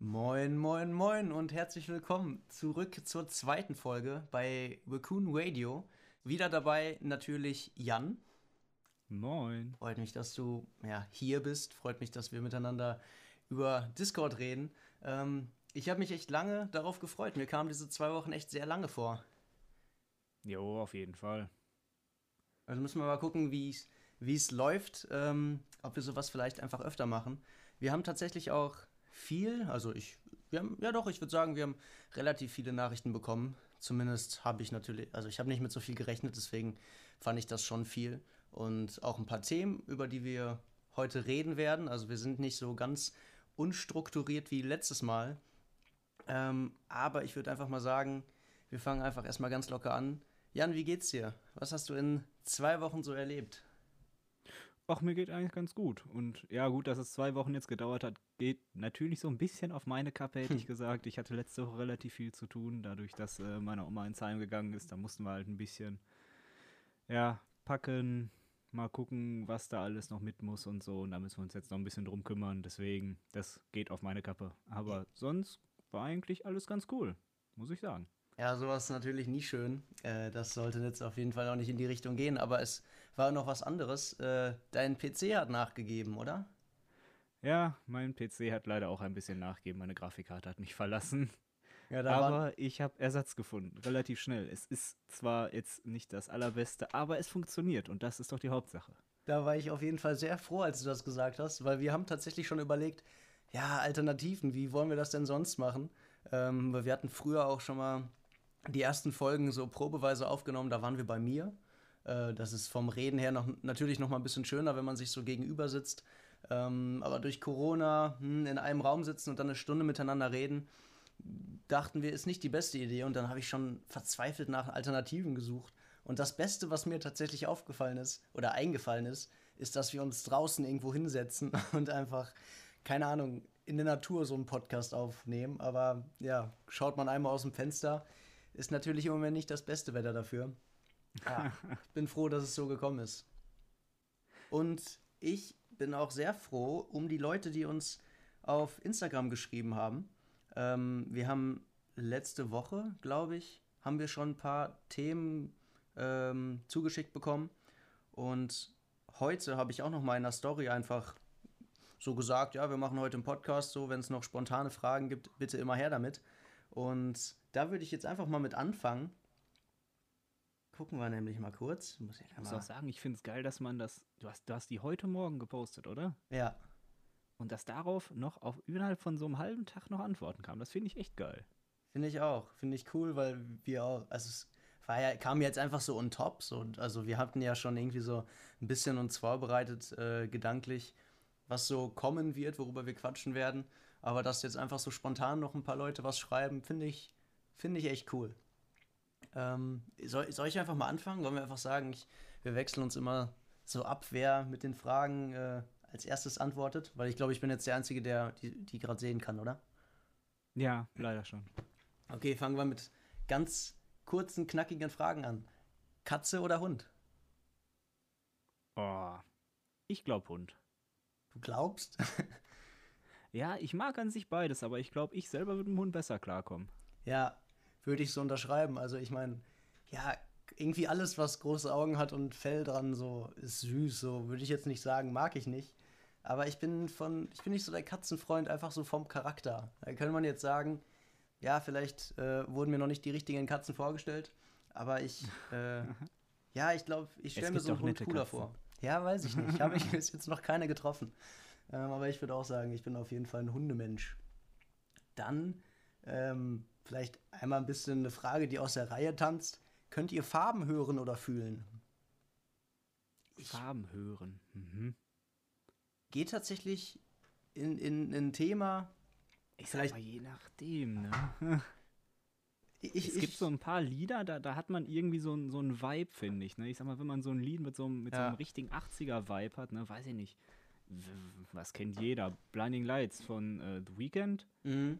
Moin, moin, moin und herzlich willkommen zurück zur zweiten Folge bei Raccoon Radio. Wieder dabei natürlich Jan. Moin. Freut mich, dass du ja, hier bist. Freut mich, dass wir miteinander über Discord reden. Ähm, ich habe mich echt lange darauf gefreut. Mir kamen diese zwei Wochen echt sehr lange vor. Jo, auf jeden Fall. Also müssen wir mal gucken, wie es läuft, ähm, ob wir sowas vielleicht einfach öfter machen. Wir haben tatsächlich auch viel, also ich, wir haben, ja doch, ich würde sagen, wir haben relativ viele Nachrichten bekommen. Zumindest habe ich natürlich, also ich habe nicht mit so viel gerechnet, deswegen fand ich das schon viel. Und auch ein paar Themen, über die wir heute reden werden. Also wir sind nicht so ganz unstrukturiert wie letztes Mal. Ähm, aber ich würde einfach mal sagen, wir fangen einfach erstmal ganz locker an. Jan, wie geht's dir? Was hast du in zwei Wochen so erlebt? Ach, mir geht eigentlich ganz gut. Und ja, gut, dass es zwei Wochen jetzt gedauert hat, geht natürlich so ein bisschen auf meine Kappe, hätte ich gesagt. Ich hatte letzte Woche relativ viel zu tun, dadurch, dass äh, meine Oma ins Heim gegangen ist. Da mussten wir halt ein bisschen, ja, packen, mal gucken, was da alles noch mit muss und so. Und da müssen wir uns jetzt noch ein bisschen drum kümmern. Deswegen, das geht auf meine Kappe. Aber sonst war eigentlich alles ganz cool, muss ich sagen. Ja, sowas ist natürlich nie schön. Äh, das sollte jetzt auf jeden Fall auch nicht in die Richtung gehen. Aber es war noch was anderes. Äh, dein PC hat nachgegeben, oder? Ja, mein PC hat leider auch ein bisschen nachgegeben. Meine Grafikkarte hat mich verlassen. Ja, aber ich habe Ersatz gefunden, relativ schnell. Es ist zwar jetzt nicht das allerbeste, aber es funktioniert und das ist doch die Hauptsache. Da war ich auf jeden Fall sehr froh, als du das gesagt hast, weil wir haben tatsächlich schon überlegt, ja, Alternativen, wie wollen wir das denn sonst machen? Ähm, wir hatten früher auch schon mal die ersten Folgen so probeweise aufgenommen, da waren wir bei mir. Äh, das ist vom Reden her noch, natürlich noch mal ein bisschen schöner, wenn man sich so gegenüber sitzt. Ähm, aber durch Corona hm, in einem Raum sitzen und dann eine Stunde miteinander reden, dachten wir, ist nicht die beste Idee. Und dann habe ich schon verzweifelt nach Alternativen gesucht. Und das Beste, was mir tatsächlich aufgefallen ist oder eingefallen ist, ist, dass wir uns draußen irgendwo hinsetzen und einfach, keine Ahnung, in der Natur so einen Podcast aufnehmen. Aber ja, schaut man einmal aus dem Fenster, ist natürlich im Moment nicht das beste Wetter dafür. Ja, ich bin froh, dass es so gekommen ist. Und ich bin auch sehr froh um die Leute, die uns auf Instagram geschrieben haben. Ähm, wir haben letzte Woche, glaube ich, haben wir schon ein paar Themen ähm, zugeschickt bekommen. Und heute habe ich auch noch mal in der Story einfach so gesagt, ja, wir machen heute einen Podcast, so wenn es noch spontane Fragen gibt, bitte immer her damit. Und da würde ich jetzt einfach mal mit anfangen. Gucken wir nämlich mal kurz. Muss ich, ich muss auch sagen, ich finde es geil, dass man das. Du hast, du hast die heute Morgen gepostet, oder? Ja. Und dass darauf noch auf innerhalb von so einem halben Tag noch Antworten kam. Das finde ich echt geil. Finde ich auch. Finde ich cool, weil wir auch. Also es war ja, kam jetzt einfach so on top. So, also wir hatten ja schon irgendwie so ein bisschen uns vorbereitet, äh, gedanklich, was so kommen wird, worüber wir quatschen werden. Aber dass jetzt einfach so spontan noch ein paar Leute was schreiben, finde ich, Finde ich echt cool. Ähm, soll, soll, ich einfach mal anfangen? Wollen wir einfach sagen, ich, wir wechseln uns immer so ab, wer mit den Fragen äh, als erstes antwortet? Weil ich glaube, ich bin jetzt der Einzige, der die, die gerade sehen kann, oder? Ja, leider schon. Okay, fangen wir mit ganz kurzen, knackigen Fragen an. Katze oder Hund? Oh, ich glaube Hund. Du glaubst? ja, ich mag an sich beides, aber ich glaube, ich selber würde mit dem Hund besser klarkommen. Ja, würde ich so unterschreiben. Also ich meine, ja, irgendwie alles, was große Augen hat und Fell dran, so ist süß. So würde ich jetzt nicht sagen, mag ich nicht. Aber ich bin von, ich bin nicht so der Katzenfreund, einfach so vom Charakter. Da könnte man jetzt sagen, ja, vielleicht äh, wurden mir noch nicht die richtigen Katzen vorgestellt, aber ich, äh, ja, ich glaube, ich stelle mir so einen Hund cooler Katzen. vor. Ja, weiß ich nicht. Habe ich bis jetzt noch keine getroffen. Ähm, aber ich würde auch sagen, ich bin auf jeden Fall ein Hundemensch. Dann ähm, Vielleicht einmal ein bisschen eine Frage, die aus der Reihe tanzt. Könnt ihr Farben hören oder fühlen? Ich Farben hören. Mhm. Geht tatsächlich in, in, in ein Thema. Ich sag mal, je nachdem, ne? Ich, es gibt so ein paar Lieder, da, da hat man irgendwie so, ein, so einen Vibe, finde ich. Ne? Ich sag mal, wenn man so ein Lied mit so einem, mit ja. so einem richtigen 80er-Vibe hat, ne, weiß ich nicht. Was kennt jeder? Blinding Lights von äh, The Weeknd. Mhm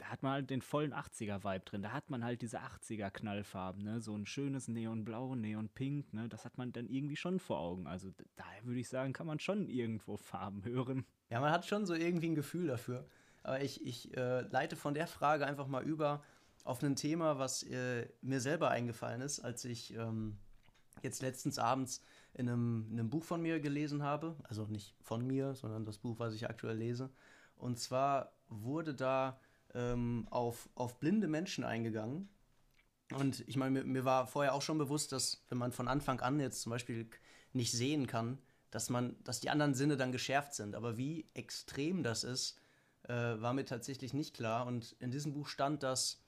da hat man halt den vollen 80er-Vibe drin. Da hat man halt diese 80er-Knallfarben, ne? So ein schönes Neonblau, Neonpink, ne? Das hat man dann irgendwie schon vor Augen. Also daher würde ich sagen, kann man schon irgendwo Farben hören. Ja, man hat schon so irgendwie ein Gefühl dafür. Aber ich, ich äh, leite von der Frage einfach mal über auf ein Thema, was äh, mir selber eingefallen ist, als ich ähm, jetzt letztens abends in einem, in einem Buch von mir gelesen habe. Also nicht von mir, sondern das Buch, was ich aktuell lese. Und zwar wurde da ähm, auf, auf blinde Menschen eingegangen. Und ich meine, mir, mir, war vorher auch schon bewusst, dass wenn man von Anfang an jetzt zum Beispiel nicht sehen kann, dass man, dass die anderen Sinne dann geschärft sind. Aber wie extrem das ist, äh, war mir tatsächlich nicht klar. Und in diesem Buch stand, dass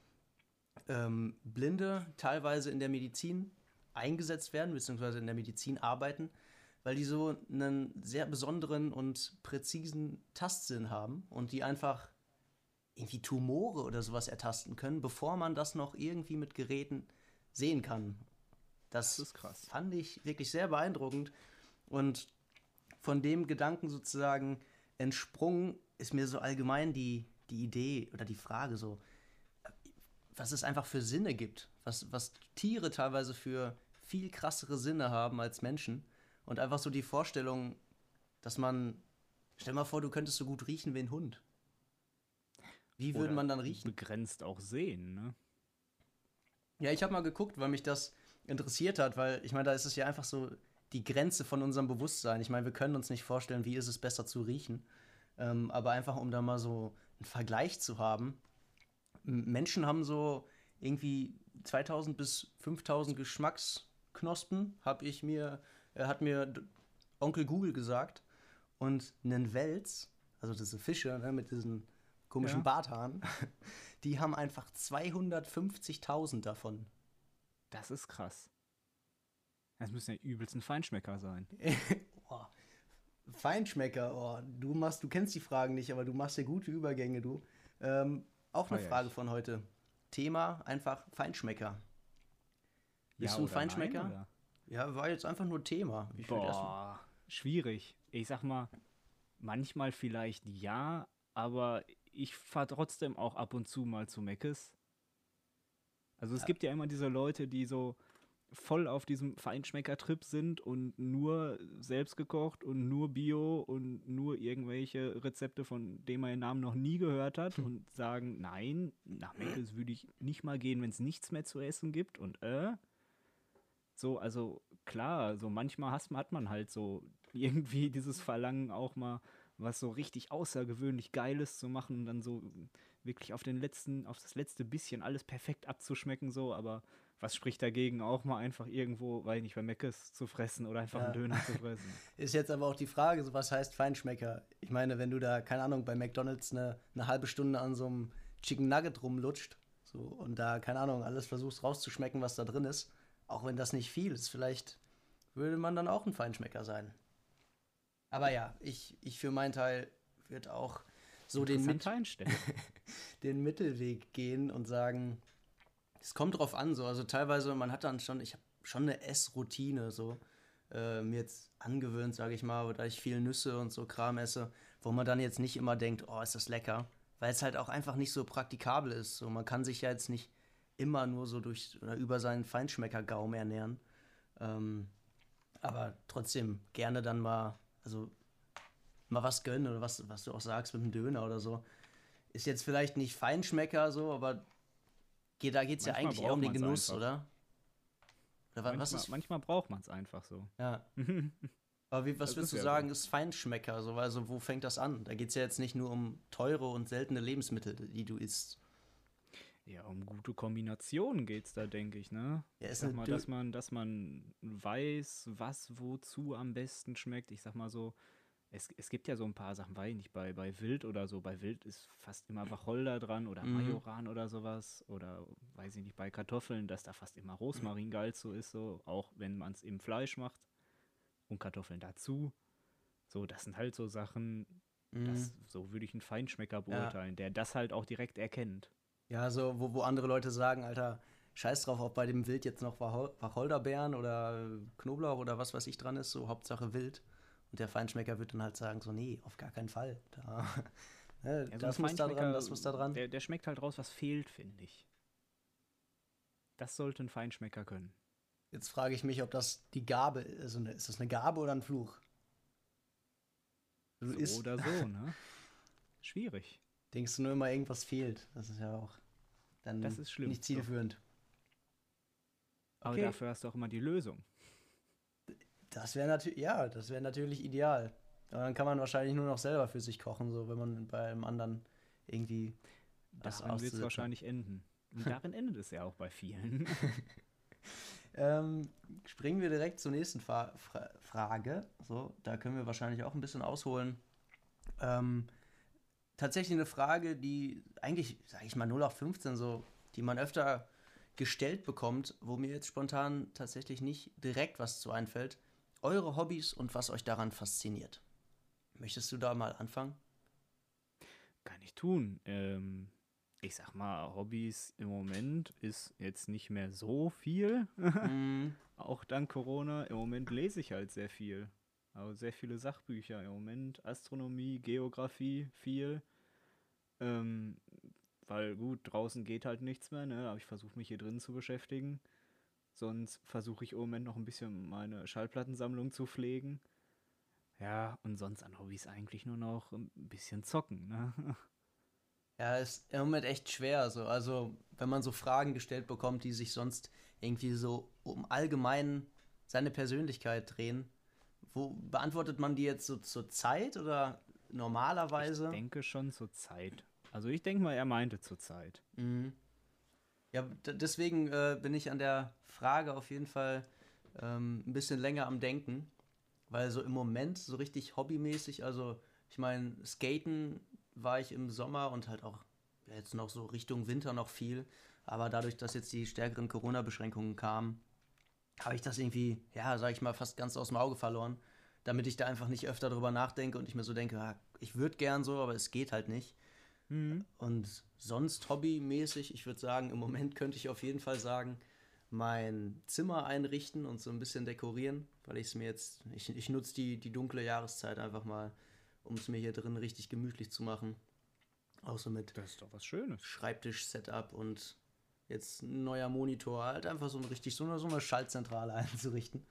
ähm, Blinde teilweise in der Medizin eingesetzt werden, beziehungsweise in der Medizin arbeiten, weil die so einen sehr besonderen und präzisen Tastsinn haben und die einfach irgendwie Tumore oder sowas ertasten können, bevor man das noch irgendwie mit Geräten sehen kann. Das, das ist krass. fand ich wirklich sehr beeindruckend und von dem Gedanken sozusagen entsprungen ist mir so allgemein die, die Idee oder die Frage so, was es einfach für Sinne gibt, was, was Tiere teilweise für viel krassere Sinne haben als Menschen und einfach so die Vorstellung, dass man, stell mal vor, du könntest so gut riechen wie ein Hund. Wie würde man dann riechen? Begrenzt auch sehen, ne? Ja, ich habe mal geguckt, weil mich das interessiert hat, weil ich meine, da ist es ja einfach so die Grenze von unserem Bewusstsein. Ich meine, wir können uns nicht vorstellen, wie ist es besser zu riechen. Ähm, aber einfach, um da mal so einen Vergleich zu haben. Menschen haben so irgendwie 2000 bis 5000 Geschmacksknospen, habe ich mir, äh, hat mir Onkel Google gesagt. Und einen Wels, also diese Fische ne, mit diesen komischen ja. Barthaaren, die haben einfach 250.000 davon. Das ist krass. Das müssen ja übelst ein Feinschmecker sein. oh, Feinschmecker, oh, du machst, du kennst die Fragen nicht, aber du machst ja gute Übergänge, du. Ähm, auch eine Frage von heute. Thema einfach Feinschmecker. Bist ja, du ein Feinschmecker? Nein, ja, war jetzt einfach nur Thema. Wie Boah, schwierig. Ich sag mal, manchmal vielleicht ja, aber ich fahre trotzdem auch ab und zu mal zu Meckes. Also es ja. gibt ja immer diese Leute, die so voll auf diesem Feinschmecker-Trip sind und nur selbst gekocht und nur Bio und nur irgendwelche Rezepte, von denen man den Namen noch nie gehört hat hm. und sagen, nein, nach Meckes würde ich nicht mal gehen, wenn es nichts mehr zu essen gibt und äh. So, also klar, so manchmal hat, hat man halt so irgendwie dieses Verlangen auch mal was so richtig außergewöhnlich Geiles zu machen und dann so wirklich auf den letzten, auf das letzte bisschen alles perfekt abzuschmecken, so, aber was spricht dagegen, auch mal einfach irgendwo, weil nicht bei Meckes zu fressen oder einfach ja. einen Döner zu fressen? Ist jetzt aber auch die Frage, so was heißt Feinschmecker? Ich meine, wenn du da, keine Ahnung, bei McDonalds eine, eine halbe Stunde an so einem Chicken Nugget rumlutscht so, und da, keine Ahnung, alles versuchst rauszuschmecken, was da drin ist, auch wenn das nicht viel ist, vielleicht würde man dann auch ein Feinschmecker sein. Aber ja, ich, ich für meinen Teil würde auch so den, Mit den Mittelweg gehen und sagen, es kommt drauf an, so. Also teilweise, man hat dann schon, ich habe schon eine Essroutine, so. Äh, mir jetzt angewöhnt, sage ich mal, da ich viel Nüsse und so Kram esse, wo man dann jetzt nicht immer denkt, oh, ist das lecker. Weil es halt auch einfach nicht so praktikabel ist. So, man kann sich ja jetzt nicht immer nur so durch oder über seinen Feinschmeckergaum ernähren. Ähm, aber trotzdem gerne dann mal also mal was gönnen oder was, was du auch sagst mit dem Döner oder so. Ist jetzt vielleicht nicht Feinschmecker so, aber geht, da geht es ja eigentlich eher um den Genuss, einfach. oder? oder manchmal, was ist? manchmal braucht man es einfach so. Ja. aber wie, was das würdest du sagen, so. ist Feinschmecker? So, also wo fängt das an? Da geht es ja jetzt nicht nur um teure und seltene Lebensmittel, die du isst. Ja, um gute Kombinationen geht es da, denke ich, ne? Ja, ich sag mal, dass man, dass man weiß, was wozu am besten schmeckt. Ich sag mal so, es, es gibt ja so ein paar Sachen, weiß ich nicht, bei, bei Wild oder so. Bei Wild ist fast immer Wacholder dran oder mhm. Majoran oder sowas. Oder weiß ich nicht, bei Kartoffeln, dass da fast immer Rosmarin geil so ist, so, auch wenn man es im Fleisch macht. Und Kartoffeln dazu. So, das sind halt so Sachen, mhm. das, so würde ich einen Feinschmecker beurteilen, ja. der das halt auch direkt erkennt. Ja, so, wo, wo andere Leute sagen, Alter, scheiß drauf, ob bei dem Wild jetzt noch Wacholderbeeren oder Knoblauch oder was weiß ich dran ist, so Hauptsache Wild. Und der Feinschmecker wird dann halt sagen, so, nee, auf gar keinen Fall. Da, ne, ja, das muss da dran, das muss da dran. Der, der schmeckt halt raus, was fehlt, finde ich. Das sollte ein Feinschmecker können. Jetzt frage ich mich, ob das die Gabe ist. Also ist das eine Gabe oder ein Fluch? so isst. oder so, ne? Schwierig. denkst du nur immer, irgendwas fehlt. Das ist ja auch dann das ist schlimm, nicht zielführend. Aber okay. dafür hast du auch immer die Lösung. Das wäre natürlich, ja, das wäre natürlich ideal. Aber dann kann man wahrscheinlich nur noch selber für sich kochen, so wenn man bei einem anderen irgendwie das Daran wird es wahrscheinlich enden. Und darin endet es ja auch bei vielen. ähm, springen wir direkt zur nächsten Fra Fra Frage. So, da können wir wahrscheinlich auch ein bisschen ausholen. Ähm, tatsächlich eine Frage, die eigentlich, sage ich mal, 0 auf 15 so, die man öfter gestellt bekommt, wo mir jetzt spontan tatsächlich nicht direkt was zu einfällt. Eure Hobbys und was euch daran fasziniert. Möchtest du da mal anfangen? Kann ich tun. Ähm, ich sag mal, Hobbys im Moment ist jetzt nicht mehr so viel. mm. Auch dank Corona. Im Moment lese ich halt sehr viel. Also sehr viele Sachbücher im Moment. Astronomie, Geografie, viel. Ähm, weil gut, draußen geht halt nichts mehr, ne? Aber ich versuche mich hier drin zu beschäftigen. Sonst versuche ich im Moment noch ein bisschen meine Schallplattensammlung zu pflegen. Ja, und sonst an Hobbys eigentlich nur noch ein bisschen zocken, ne? Ja, ist im Moment echt schwer. So. Also, wenn man so Fragen gestellt bekommt, die sich sonst irgendwie so um allgemein seine Persönlichkeit drehen, wo beantwortet man die jetzt so zur Zeit oder normalerweise? Ich denke schon zur Zeit. Also ich denke mal, er meinte zur Zeit. Mhm. Ja, deswegen äh, bin ich an der Frage auf jeden Fall ähm, ein bisschen länger am Denken, weil so im Moment so richtig hobbymäßig, also ich meine, Skaten war ich im Sommer und halt auch jetzt noch so Richtung Winter noch viel. Aber dadurch, dass jetzt die stärkeren Corona-Beschränkungen kamen, habe ich das irgendwie, ja, sag ich mal, fast ganz aus dem Auge verloren. Damit ich da einfach nicht öfter drüber nachdenke und ich mir so denke, ja, ich würde gern so, aber es geht halt nicht. Mhm. Und sonst hobbymäßig, ich würde sagen, im Moment könnte ich auf jeden Fall sagen, mein Zimmer einrichten und so ein bisschen dekorieren, weil ich es mir jetzt, ich, ich nutze die, die dunkle Jahreszeit einfach mal um es mir hier drin richtig gemütlich zu machen. Auch so mit das ist doch was Schönes. Schreibtisch-Setup und jetzt ein neuer Monitor, halt einfach so ein richtig so eine, so eine Schaltzentrale einzurichten.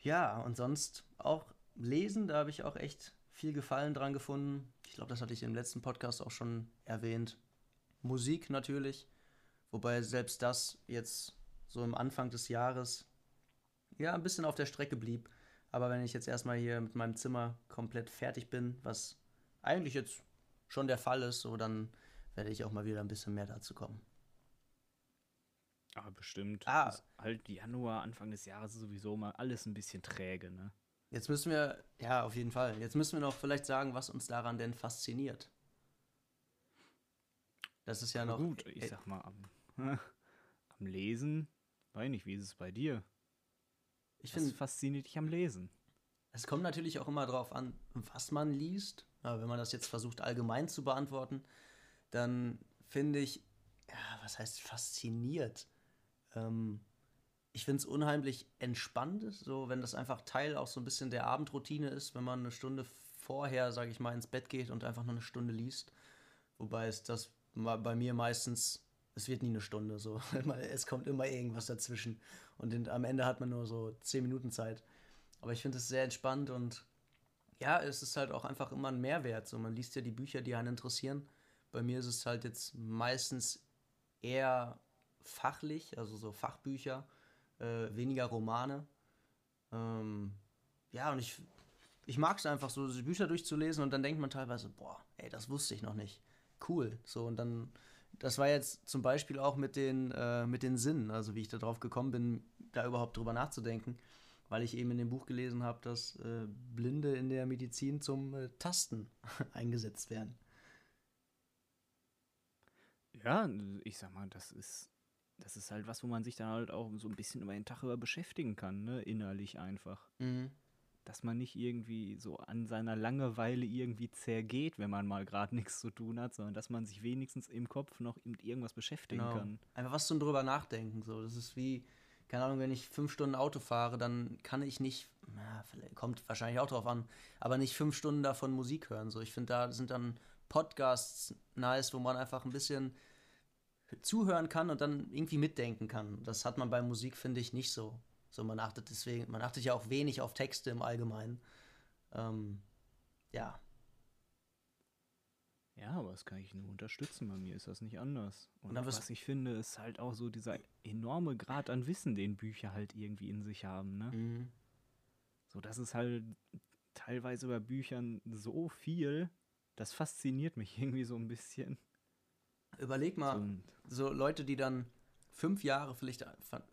Ja, und sonst auch lesen, da habe ich auch echt viel Gefallen dran gefunden. Ich glaube, das hatte ich im letzten Podcast auch schon erwähnt. Musik natürlich, wobei selbst das jetzt so im Anfang des Jahres ja ein bisschen auf der Strecke blieb. Aber wenn ich jetzt erstmal hier mit meinem Zimmer komplett fertig bin, was eigentlich jetzt schon der Fall ist, so dann werde ich auch mal wieder ein bisschen mehr dazu kommen. Aber bestimmt. Ah. Ist halt Januar, Anfang des Jahres sowieso mal alles ein bisschen träge, ne? Jetzt müssen wir, ja, auf jeden Fall. Jetzt müssen wir noch vielleicht sagen, was uns daran denn fasziniert. Das ist ja noch. Gut, ich sag mal, am, am Lesen, weiß nicht, wie ist es bei dir? Ich finde, fasziniert dich am Lesen. Es kommt natürlich auch immer darauf an, was man liest. Aber wenn man das jetzt versucht allgemein zu beantworten, dann finde ich, ja, was heißt fasziniert? Ähm, ich finde es unheimlich entspannt, so wenn das einfach Teil auch so ein bisschen der Abendroutine ist, wenn man eine Stunde vorher, sage ich mal, ins Bett geht und einfach nur eine Stunde liest. Wobei es das bei mir meistens es wird nie eine Stunde so. es kommt immer irgendwas dazwischen. Und in, am Ende hat man nur so zehn Minuten Zeit. Aber ich finde es sehr entspannt und ja, es ist halt auch einfach immer ein Mehrwert. So, man liest ja die Bücher, die einen interessieren. Bei mir ist es halt jetzt meistens eher fachlich, also so Fachbücher, äh, weniger Romane. Ähm, ja, und ich, ich mag es einfach so, Bücher durchzulesen und dann denkt man teilweise, boah, ey, das wusste ich noch nicht. Cool. So, und dann das war jetzt zum Beispiel auch mit den, äh, mit den Sinnen, also wie ich darauf gekommen bin, da überhaupt drüber nachzudenken, weil ich eben in dem Buch gelesen habe, dass äh, Blinde in der Medizin zum äh, Tasten eingesetzt werden. Ja, ich sag mal, das ist, das ist halt was, wo man sich dann halt auch so ein bisschen über den Tag über beschäftigen kann, ne? innerlich einfach. Mhm dass man nicht irgendwie so an seiner Langeweile irgendwie zergeht, wenn man mal gerade nichts zu tun hat, sondern dass man sich wenigstens im Kopf noch mit irgendwas beschäftigen genau. kann. Einfach was zum drüber nachdenken. So. Das ist wie, keine Ahnung, wenn ich fünf Stunden Auto fahre, dann kann ich nicht, na, kommt wahrscheinlich auch drauf an, aber nicht fünf Stunden davon Musik hören. So. Ich finde, da sind dann Podcasts nice, wo man einfach ein bisschen zuhören kann und dann irgendwie mitdenken kann. Das hat man bei Musik, finde ich, nicht so. So, man achtet deswegen, man achtet ja auch wenig auf Texte im Allgemeinen. Ähm, ja. Ja, aber das kann ich nur unterstützen. Bei mir ist das nicht anders. Und, Und was ich finde, ist halt auch so dieser enorme Grad an Wissen, den Bücher halt irgendwie in sich haben. Ne? Mhm. So, das ist halt teilweise bei Büchern so viel, das fasziniert mich irgendwie so ein bisschen. Überleg mal, so, so Leute, die dann fünf Jahre vielleicht,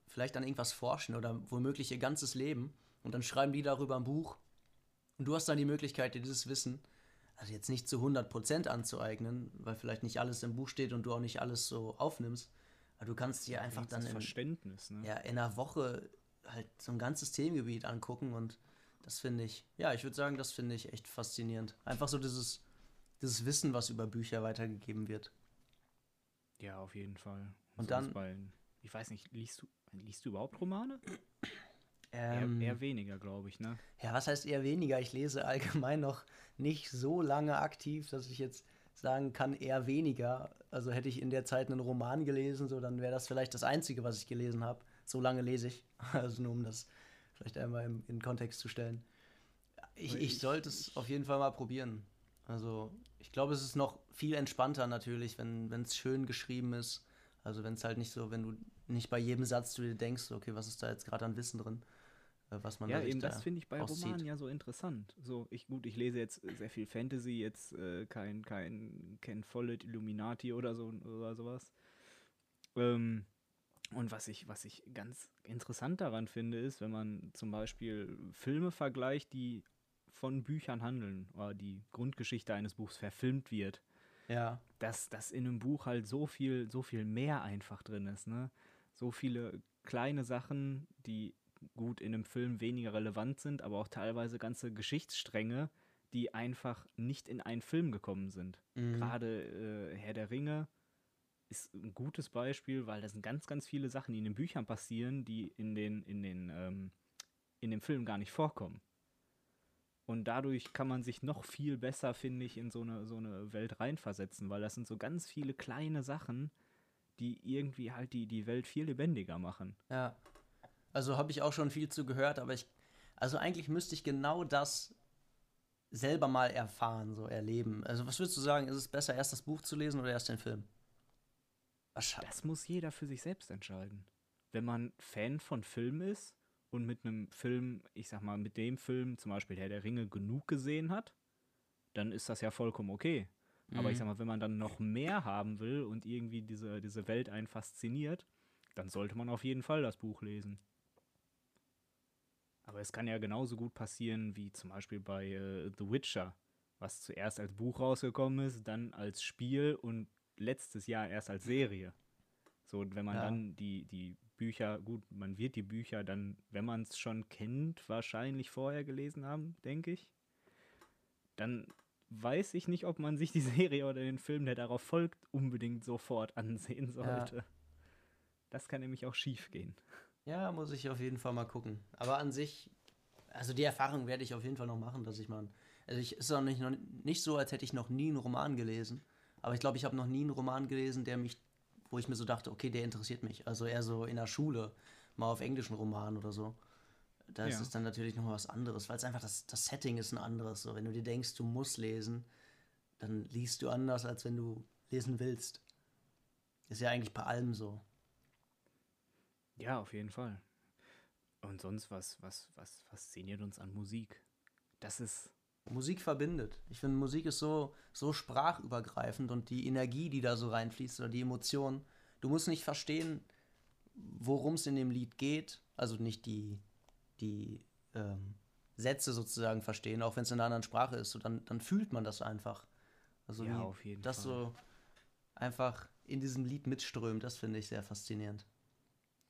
vielleicht an irgendwas forschen oder womöglich ihr ganzes Leben und dann schreiben die darüber ein Buch und du hast dann die Möglichkeit, dir dieses Wissen also jetzt nicht zu 100% anzueignen, weil vielleicht nicht alles im Buch steht und du auch nicht alles so aufnimmst. Aber du kannst dir einfach dann in, Verständnis, ne? ja, in einer Woche halt so ein ganzes Themengebiet angucken und das finde ich, ja, ich würde sagen, das finde ich echt faszinierend. Einfach so dieses, dieses Wissen, was über Bücher weitergegeben wird. Ja, auf jeden Fall. Und, dann, bei, ich weiß nicht, liest du, liest du überhaupt Romane? Ähm, eher, eher, weniger, glaube ich, ne? Ja, was heißt eher weniger? Ich lese allgemein noch nicht so lange aktiv, dass ich jetzt sagen kann, eher weniger. Also hätte ich in der Zeit einen Roman gelesen, so dann wäre das vielleicht das Einzige, was ich gelesen habe. So lange lese ich. Also nur um das vielleicht einmal im, in Kontext zu stellen. Ich, ich sollte es auf jeden Fall mal probieren. Also ich glaube, es ist noch viel entspannter natürlich, wenn es schön geschrieben ist. Also wenn es halt nicht so, wenn du nicht bei jedem Satz du dir denkst, okay, was ist da jetzt gerade an Wissen drin? Äh, was man ja, eben da das finde ich bei auszieht. Romanen ja so interessant. So, ich gut, ich lese jetzt sehr viel Fantasy, jetzt äh, kein, kein Ken Follett, Illuminati oder so oder sowas. Ähm, und was ich, was ich ganz interessant daran finde, ist, wenn man zum Beispiel Filme vergleicht, die von Büchern handeln oder die Grundgeschichte eines Buchs verfilmt wird. Ja. Dass, dass in einem Buch halt so viel, so viel mehr einfach drin ist, ne? So viele kleine Sachen, die gut in einem Film weniger relevant sind, aber auch teilweise ganze Geschichtsstränge, die einfach nicht in einen Film gekommen sind. Mhm. Gerade äh, Herr der Ringe ist ein gutes Beispiel, weil da sind ganz, ganz viele Sachen, die in den Büchern passieren, die in den, in den, ähm, in dem Film gar nicht vorkommen. Und dadurch kann man sich noch viel besser, finde ich, in so eine, so eine Welt reinversetzen, weil das sind so ganz viele kleine Sachen, die irgendwie halt die, die Welt viel lebendiger machen. Ja. Also habe ich auch schon viel zu gehört, aber ich, also eigentlich müsste ich genau das selber mal erfahren, so erleben. Also was würdest du sagen, ist es besser, erst das Buch zu lesen oder erst den Film? Das muss jeder für sich selbst entscheiden. Wenn man Fan von Filmen ist und mit einem Film, ich sag mal, mit dem Film, zum Beispiel Herr der Ringe, genug gesehen hat, dann ist das ja vollkommen okay. Mhm. Aber ich mhm. sag mal, wenn man dann noch mehr haben will und irgendwie diese, diese Welt einen fasziniert, dann sollte man auf jeden Fall das Buch lesen. Aber es kann ja genauso gut passieren wie zum Beispiel bei äh, The Witcher, was zuerst als Buch rausgekommen ist, dann als Spiel und letztes Jahr erst als Serie. So, wenn man ja. dann die, die Bücher, gut, man wird die Bücher dann, wenn man es schon kennt, wahrscheinlich vorher gelesen haben, denke ich. Dann weiß ich nicht, ob man sich die Serie oder den Film, der darauf folgt, unbedingt sofort ansehen sollte. Ja. Das kann nämlich auch schief gehen. Ja, muss ich auf jeden Fall mal gucken. Aber an sich, also die Erfahrung werde ich auf jeden Fall noch machen, dass ich mal. Also ich ist auch nicht, noch nicht so, als hätte ich noch nie einen Roman gelesen. Aber ich glaube, ich habe noch nie einen Roman gelesen, der mich, wo ich mir so dachte, okay, der interessiert mich. Also eher so in der Schule, mal auf englischen Roman oder so. Das ja. ist dann natürlich noch was anderes, weil es einfach das, das Setting ist ein anderes. So, wenn du dir denkst, du musst lesen, dann liest du anders, als wenn du lesen willst. Ist ja eigentlich bei allem so. Ja, auf jeden Fall. Und sonst, was, was, was fasziniert uns an Musik? Das ist. Musik verbindet. Ich finde, Musik ist so, so sprachübergreifend und die Energie, die da so reinfließt oder die Emotionen. Du musst nicht verstehen, worum es in dem Lied geht. Also nicht die, die ähm, Sätze sozusagen verstehen, auch wenn es in einer anderen Sprache ist. So, dann, dann fühlt man das einfach. Also ja, auf jeden das Fall. so einfach in diesem Lied mitströmt, das finde ich sehr faszinierend.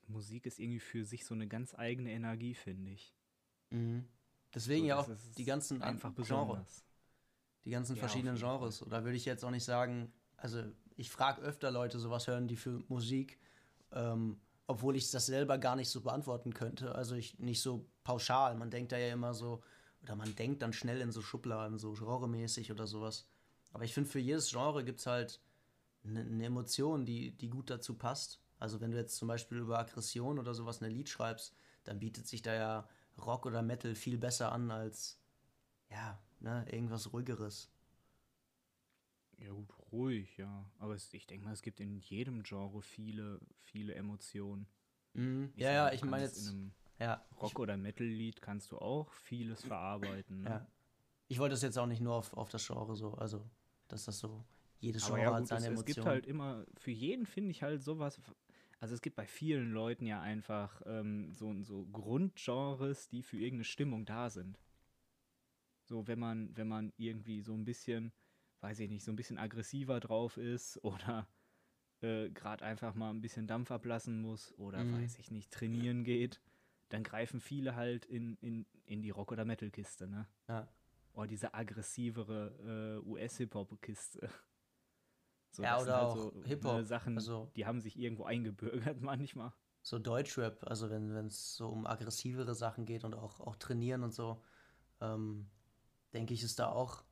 Musik ist irgendwie für sich so eine ganz eigene Energie, finde ich. Mhm. Deswegen so, ja auch die ganzen einfach Genres. Die ganzen ja, verschiedenen Genres. Oder würde ich jetzt auch nicht sagen, also ich frage öfter Leute, so was hören die für Musik, ähm, obwohl ich das selber gar nicht so beantworten könnte. Also ich nicht so pauschal. Man denkt da ja immer so, oder man denkt dann schnell in so Schubladen, so genremäßig oder sowas. Aber ich finde, für jedes Genre gibt es halt eine ne Emotion, die, die gut dazu passt. Also wenn du jetzt zum Beispiel über Aggression oder sowas ein Lied schreibst, dann bietet sich da ja Rock oder Metal viel besser an als ja, ne, irgendwas ruhigeres. Ja, gut, ruhig, ja. Aber es, ich denke mal, es gibt in jedem Genre viele, viele Emotionen. Mhm. Ja, ja, ich meine jetzt. In einem ja, Rock- oder Metal-Lied kannst du auch vieles verarbeiten. Ne? Ja. Ich wollte es jetzt auch nicht nur auf, auf das Genre so, also, dass das so, jedes Genre ja, gut, hat seine es, Emotionen. Es gibt halt immer, für jeden finde ich halt sowas, also es gibt bei vielen Leuten ja einfach ähm, so, so Grundgenres, die für irgendeine Stimmung da sind. So, wenn man, wenn man irgendwie so ein bisschen, weiß ich nicht, so ein bisschen aggressiver drauf ist oder äh, gerade einfach mal ein bisschen Dampf ablassen muss oder Mhm. weiß ich nicht, trainieren geht, dann greifen viele halt in, in, in die Rock- oder Metal-Kiste, ne? Ja. Oder diese aggressivere äh, US-Hip-Hop-Kiste. So, Ja, oder halt auch so, Hip-Hop, ne, Sachen, also- die haben sich irgendwo eingebürgert manchmal. so Deutschrap, also wenn es so um aggressivere Sachen geht und auch, auch trainieren und so, ähm, denke ich, ist da auch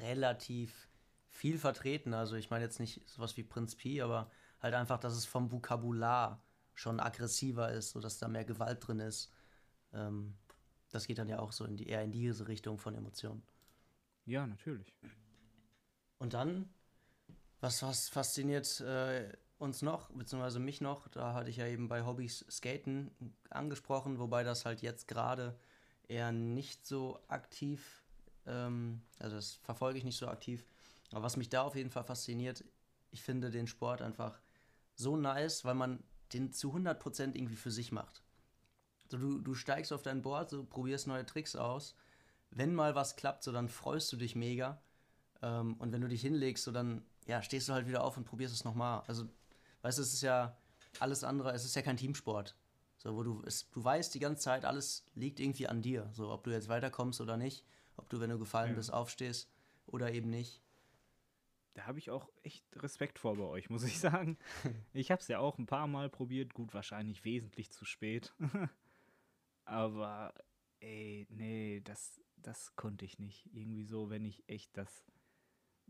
relativ viel vertreten. Also ich meine jetzt nicht sowas wie Prinz Pi, aber halt einfach, dass es vom Vokabular schon aggressiver ist, sodass da mehr Gewalt drin ist. Ähm, das geht dann ja auch so in die, eher in diese Richtung von Emotionen. Ja, natürlich. Und dann, was, was fasziniert äh, uns noch, beziehungsweise mich noch, da hatte ich ja eben bei Hobbys Skaten angesprochen, wobei das halt jetzt gerade eher nicht so aktiv, ähm, also das verfolge ich nicht so aktiv, aber was mich da auf jeden Fall fasziniert, ich finde den Sport einfach so nice, weil man den zu 100% irgendwie für sich macht. So, du, du steigst auf dein Board, so probierst neue Tricks aus. Wenn mal was klappt, so dann freust du dich mega. Ähm, und wenn du dich hinlegst, so dann ja, stehst du halt wieder auf und probierst es nochmal. Also, weißt du, es ist ja alles andere, es ist ja kein Teamsport. So, wo du, es, du weißt die ganze Zeit, alles liegt irgendwie an dir. So, ob du jetzt weiterkommst oder nicht, ob du, wenn du gefallen Ja. bist, aufstehst oder eben nicht. Da habe ich auch echt Respekt vor bei euch, muss ich sagen. Ich habe es ja auch ein paar Mal probiert, gut, wahrscheinlich wesentlich zu spät. Aber, ey, nee, das, das konnte ich nicht. Irgendwie so, wenn ich echt das,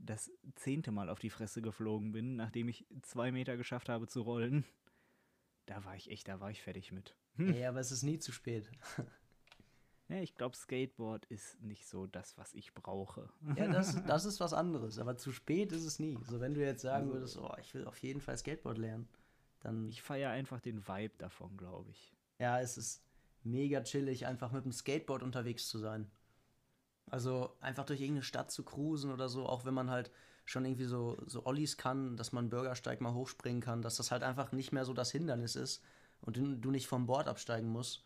das zehnte Mal auf die Fresse geflogen bin, nachdem ich zwei Meter geschafft habe zu rollen, da war ich echt, da war ich fertig mit. Ey, aber es ist nie zu spät. Ja, ich glaube, Skateboard ist nicht so das, was ich brauche. Ja, das, das ist was anderes, aber zu spät ist es nie. So, wenn du jetzt sagen Also- würdest, oh, ich will auf jeden Fall Skateboard lernen, dann Ich feiere einfach den Vibe davon, glaube ich. Ja, es ist mega chillig, einfach mit dem Skateboard unterwegs zu sein. Also einfach durch irgendeine Stadt zu cruisen oder so, auch wenn man halt schon irgendwie so, so Ollis kann, dass man Bürgersteig mal hochspringen kann, dass das halt einfach nicht mehr so das Hindernis ist und du, nicht vom Board absteigen musst.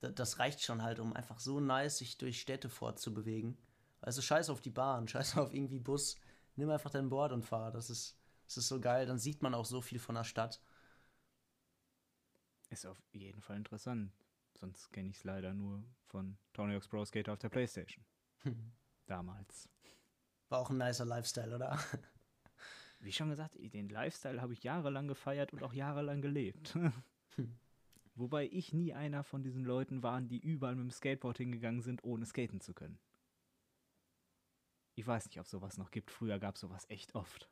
Da, das reicht schon halt, um einfach so nice sich durch Städte fortzubewegen. Also scheiß auf die Bahn, scheiß auf irgendwie Bus, nimm einfach dein Board und fahr. Das ist, das ist so geil, dann sieht man auch so viel von der Stadt. Ist auf jeden Fall interessant. Sonst kenne ich es leider nur von Tony Hawk's Pro Skater auf der Playstation. Damals. War auch ein nicer Lifestyle, oder? Wie schon gesagt, den Lifestyle habe ich jahrelang gefeiert und auch jahrelang gelebt. Wobei ich nie einer von diesen Leuten war, die überall mit dem Skateboard hingegangen sind, ohne skaten zu können. Ich weiß nicht, ob sowas noch gibt. Früher gab es sowas echt oft.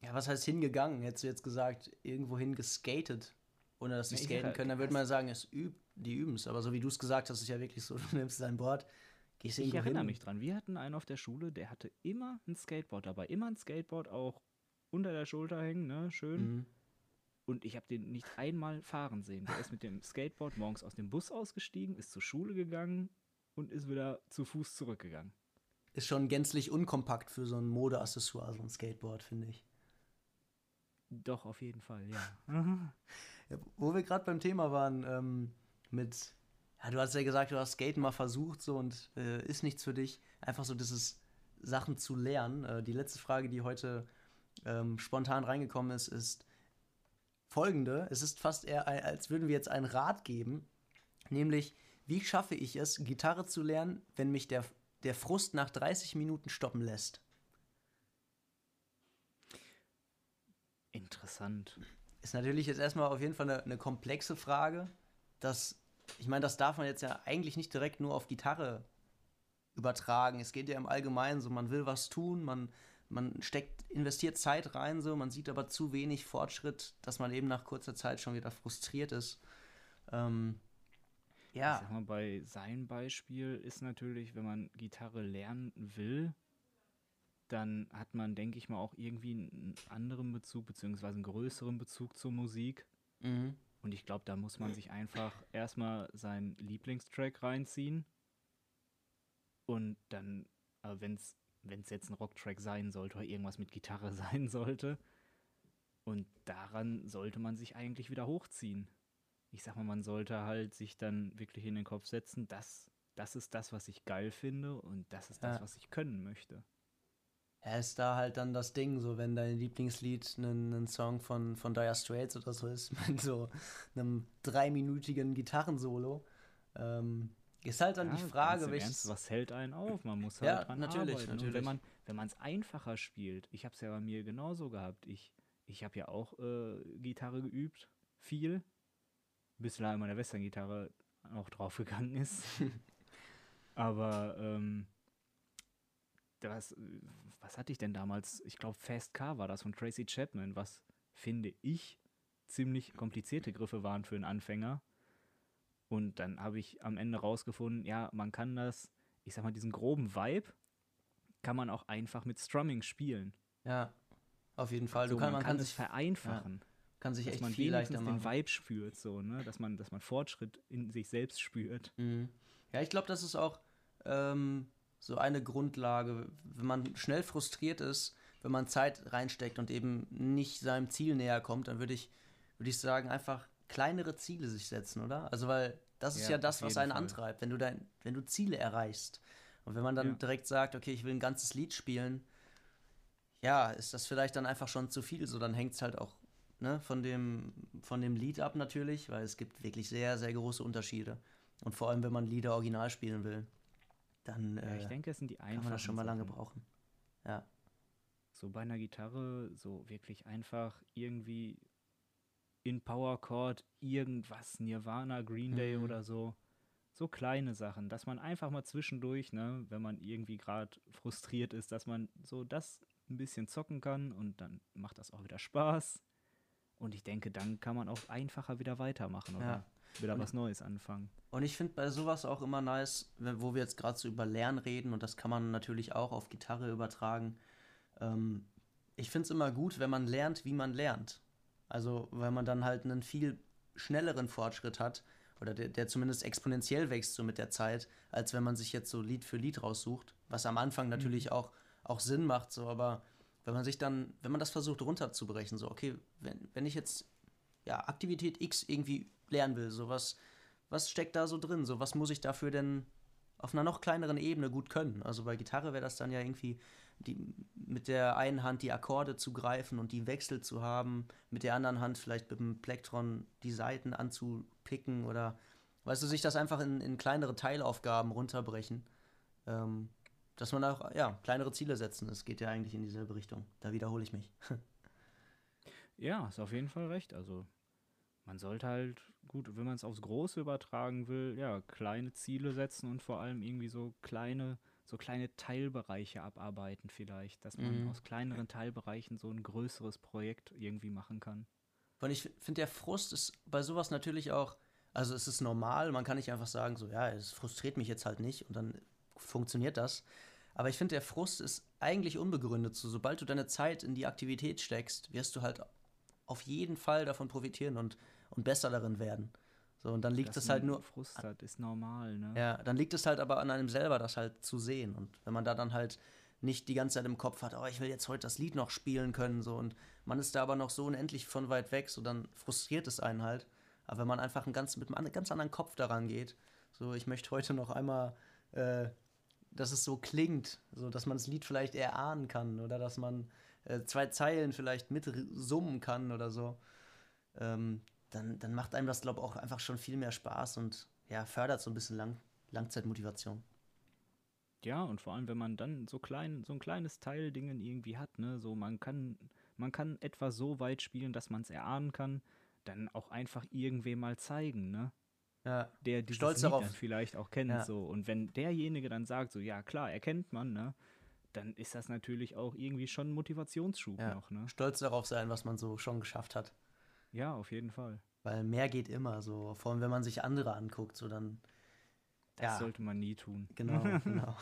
Ja, was heißt hingegangen? Hättest du jetzt gesagt, irgendwohin geskatet, ohne dass sie ich skaten können, dann würde man sagen, es übt, die üben es. Aber so wie du es gesagt hast, ist ja wirklich so, du nimmst dein Board, gehst Ich erinnere hin. mich dran. Wir hatten einen auf der Schule, der hatte immer ein Skateboard dabei. Immer ein Skateboard auch unter der Schulter hängen, ne? Schön. Mhm. Und ich habe den nicht einmal fahren sehen. Der ist mit dem Skateboard morgens aus dem Bus ausgestiegen, ist zur Schule gegangen und ist wieder zu Fuß zurückgegangen. Ist schon gänzlich unkompakt für so ein Modeaccessoire, so ein Skateboard, finde ich. Doch, auf jeden Fall, ja. Ja, wo wir gerade beim Thema waren, ähm, mit, ja, du hast ja gesagt, du hast Skaten mal versucht so und äh, ist nichts für dich. Einfach so dieses Sachen zu lernen. Äh, die letzte Frage, die heute ähm, spontan reingekommen ist, ist folgende. Es ist fast eher, ein- als würden wir jetzt einen Rat geben, nämlich, wie schaffe ich es, Gitarre zu lernen, wenn mich der, der Frust nach 30 Minuten stoppen lässt? Interessant. Ist natürlich jetzt erstmal auf jeden Fall eine, eine komplexe Frage. Das, ich meine, das darf man jetzt ja eigentlich nicht direkt nur auf Gitarre übertragen. Es geht ja im Allgemeinen so, man will was tun, man, man steckt, investiert Zeit rein, so, man sieht aber zu wenig Fortschritt, dass man eben nach kurzer Zeit schon wieder frustriert ist. Ähm, Ich ja, sag mal, bei seinem Beispiel ist natürlich, wenn man Gitarre lernen will, dann hat man, denke ich mal, auch irgendwie einen anderen Bezug, beziehungsweise einen größeren Bezug zur Musik. Mhm. Und ich glaube, da muss man sich einfach erstmal seinen Lieblingstrack reinziehen. Und dann, äh, wenn es jetzt ein Rocktrack sein sollte oder irgendwas mit Gitarre sein sollte. Und daran sollte man sich eigentlich wieder hochziehen. Ich sag mal, man sollte halt sich dann wirklich in den Kopf setzen, das, das ist das, was ich geil finde und das ist das, ja. was ich können möchte. Ja, ist da halt dann das Ding, so wenn dein Lieblingslied ein, Song von, von Dire Straits oder so ist, mit so einem dreiminütigen Gitarrensolo, ähm, ist halt dann ja, die Frage, Ernst, was hält einen auf? Man muss halt ja, dran natürlich, arbeiten. Natürlich. Und wenn man es einfacher spielt, ich habe es ja bei mir genauso gehabt. Ich, ich habe ja auch äh, Gitarre geübt, viel, bis leider meine Western-Gitarre auch draufgegangen ist. Aber ähm, das, was hatte ich denn damals? Ich glaube, Fast Car war das von Tracy Chapman, was finde ich ziemlich komplizierte Griffe waren für einen Anfänger. Und dann habe ich am Ende rausgefunden, ja, man kann das, ich sag mal, diesen groben Vibe kann man auch einfach mit Strumming spielen. Ja, auf jeden Fall. Du kann, man, man kann, es vereinfachen. Ja, kann sich dass echt man viel leichter machen. den Vibe spürt, so, ne? dass, man, dass man Fortschritt in sich selbst spürt. Mhm. Ja, ich glaube, das ist auch ähm, so eine Grundlage, wenn man schnell frustriert ist, wenn man Zeit reinsteckt und eben nicht seinem Ziel näher kommt, dann würde ich, würd ich sagen, einfach kleinere Ziele sich setzen, oder? Also, weil das ist ja, ja das, was einen Fall. antreibt, wenn du, dein, wenn du Ziele erreichst. Und wenn man dann ja. direkt sagt, okay, ich will ein ganzes Lied spielen, ja, ist das vielleicht dann einfach schon zu viel. So, dann hängt es halt auch ne, von, dem, von dem Lied ab natürlich, weil es gibt wirklich sehr, sehr große Unterschiede. Und vor allem, wenn man Lieder original spielen will dann ja, ich äh, denke, es sind die kann man das schon mal lange brauchen. Ja. So bei einer Gitarre, so wirklich einfach irgendwie in Power Chord irgendwas, Nirvana, Green Day mhm. oder so. So kleine Sachen, dass man einfach mal zwischendurch, ne, wenn man irgendwie gerade frustriert ist, dass man so das ein bisschen zocken kann und dann macht das auch wieder Spaß. Und ich denke, dann kann man auch einfacher wieder weitermachen, oder? Ja wieder und, was Neues anfangen. Und ich finde bei sowas auch immer nice, wo wir jetzt gerade so über Lernen reden und das kann man natürlich auch auf Gitarre übertragen. Ähm, ich finde es immer gut, wenn man lernt, wie man lernt. Also, weil man dann halt einen viel schnelleren Fortschritt hat oder der, der zumindest exponentiell wächst so mit der Zeit, als wenn man sich jetzt so Lied für Lied raussucht, was am Anfang mhm. natürlich mhm. auch, auch Sinn macht, so, aber wenn man sich dann, wenn man das versucht runterzubrechen, so, okay, wenn, wenn ich jetzt ja, Aktivität X irgendwie lernen will. So was, was steckt da so drin? So was muss ich dafür denn auf einer noch kleineren Ebene gut können? Also bei Gitarre wäre das dann ja irgendwie die, mit der einen Hand die Akkorde zu greifen und die Wechsel zu haben, mit der anderen Hand vielleicht mit dem Plektron die Saiten anzupicken oder weißt du, sich das einfach in, in kleinere Teilaufgaben runterbrechen. Ähm, dass man auch, ja, kleinere Ziele setzen. Es geht ja eigentlich in dieselbe Richtung. Da wiederhole ich mich. ja, ist auf jeden Fall recht. Also man sollte halt, gut, wenn man es aufs Große übertragen will, ja, kleine Ziele setzen und vor allem irgendwie so kleine, so kleine Teilbereiche abarbeiten vielleicht, dass man mhm. aus kleineren Teilbereichen so ein größeres Projekt irgendwie machen kann. Und ich finde, der Frust ist bei sowas natürlich auch, also es ist normal, man kann nicht einfach sagen, so, ja, es frustriert mich jetzt halt nicht und dann funktioniert das. Aber ich finde, der Frust ist eigentlich unbegründet. So, sobald du deine Zeit in die Aktivität steckst, wirst du halt auf jeden Fall davon profitieren und, und besser darin werden. So, und dann liegt es halt nur. Frust hat, ist normal, ne? Ja, dann liegt es halt aber an einem selber, das halt zu sehen. Und wenn man da dann halt nicht die ganze Zeit im Kopf hat, oh, ich will jetzt heute das Lied noch spielen können, so und man ist da aber noch so unendlich von weit weg, so dann frustriert es einen halt. Aber wenn man einfach ein ganz, mit einem ganz anderen Kopf daran geht, so ich möchte heute noch einmal, äh, dass es so klingt, so dass man das Lied vielleicht erahnen kann oder dass man äh, zwei Zeilen vielleicht mit summen kann oder so, ähm, dann, dann macht einem das, glaube ich, auch einfach schon viel mehr Spaß und ja, fördert so ein bisschen Lang Langzeitmotivation. Ja, und vor allem, wenn man dann so klein, so ein kleines Teildingen irgendwie hat, ne, so man kann, man kann etwas so weit spielen, dass man es erahnen kann, dann auch einfach irgendwem mal zeigen, ne? Ja, der dieses Stolz Lied darauf. vielleicht auch kennt, ja. so. Und wenn derjenige dann sagt, so, ja klar, erkennt man, ne? Dann ist das natürlich auch irgendwie schon ein Motivationsschub ja. noch. Ne? Stolz darauf sein, was man so schon geschafft hat. Ja, auf jeden Fall. Weil mehr geht immer so. Vor allem, wenn man sich andere anguckt, so dann. Das ja. sollte man nie tun. Genau, genau.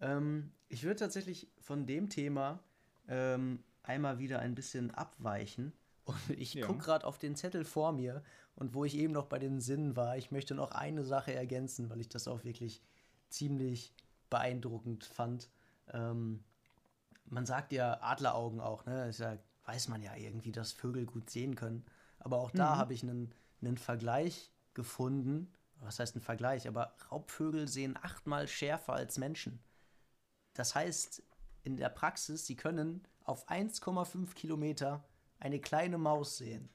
Ähm, ich würde tatsächlich von dem Thema ähm, einmal wieder ein bisschen abweichen. Und ich ja. gucke gerade auf den Zettel vor mir und wo ich eben noch bei den Sinnen war, ich möchte noch eine Sache ergänzen, weil ich das auch wirklich ziemlich beeindruckend fand. Ähm, man sagt ja Adleraugen auch, ne? Das ja, weiß man ja irgendwie, dass Vögel gut sehen können. Aber auch da mhm. habe ich einen, einen Vergleich gefunden. Was heißt ein Vergleich? Aber Raubvögel sehen achtmal schärfer als Menschen. Das heißt, in der Praxis, sie können auf 1,5 Kilometer eine kleine Maus sehen.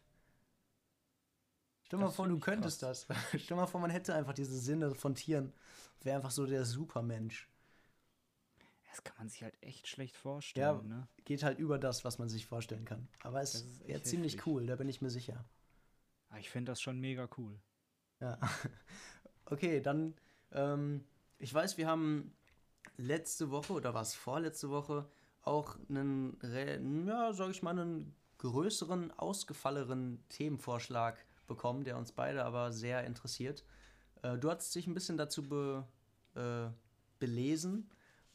Stell dir mal vor, du könntest krass. das. Stell dir mal vor, man hätte einfach diese Sinne von Tieren. Wäre einfach so der Supermensch. Das kann man sich halt echt schlecht vorstellen. Ja, ne? geht halt über das, was man sich vorstellen kann. Aber es ist ja ziemlich cool, da bin ich mir sicher. Ah, ich finde das schon mega cool. Ja. Okay, dann, ähm, ich weiß, wir haben letzte Woche oder was vorletzte Woche auch einen, ja, sag ich mal, einen größeren, ausgefallenen Themenvorschlag bekommen, der uns beide aber sehr interessiert. Äh, du hast dich ein bisschen dazu be, äh, belesen.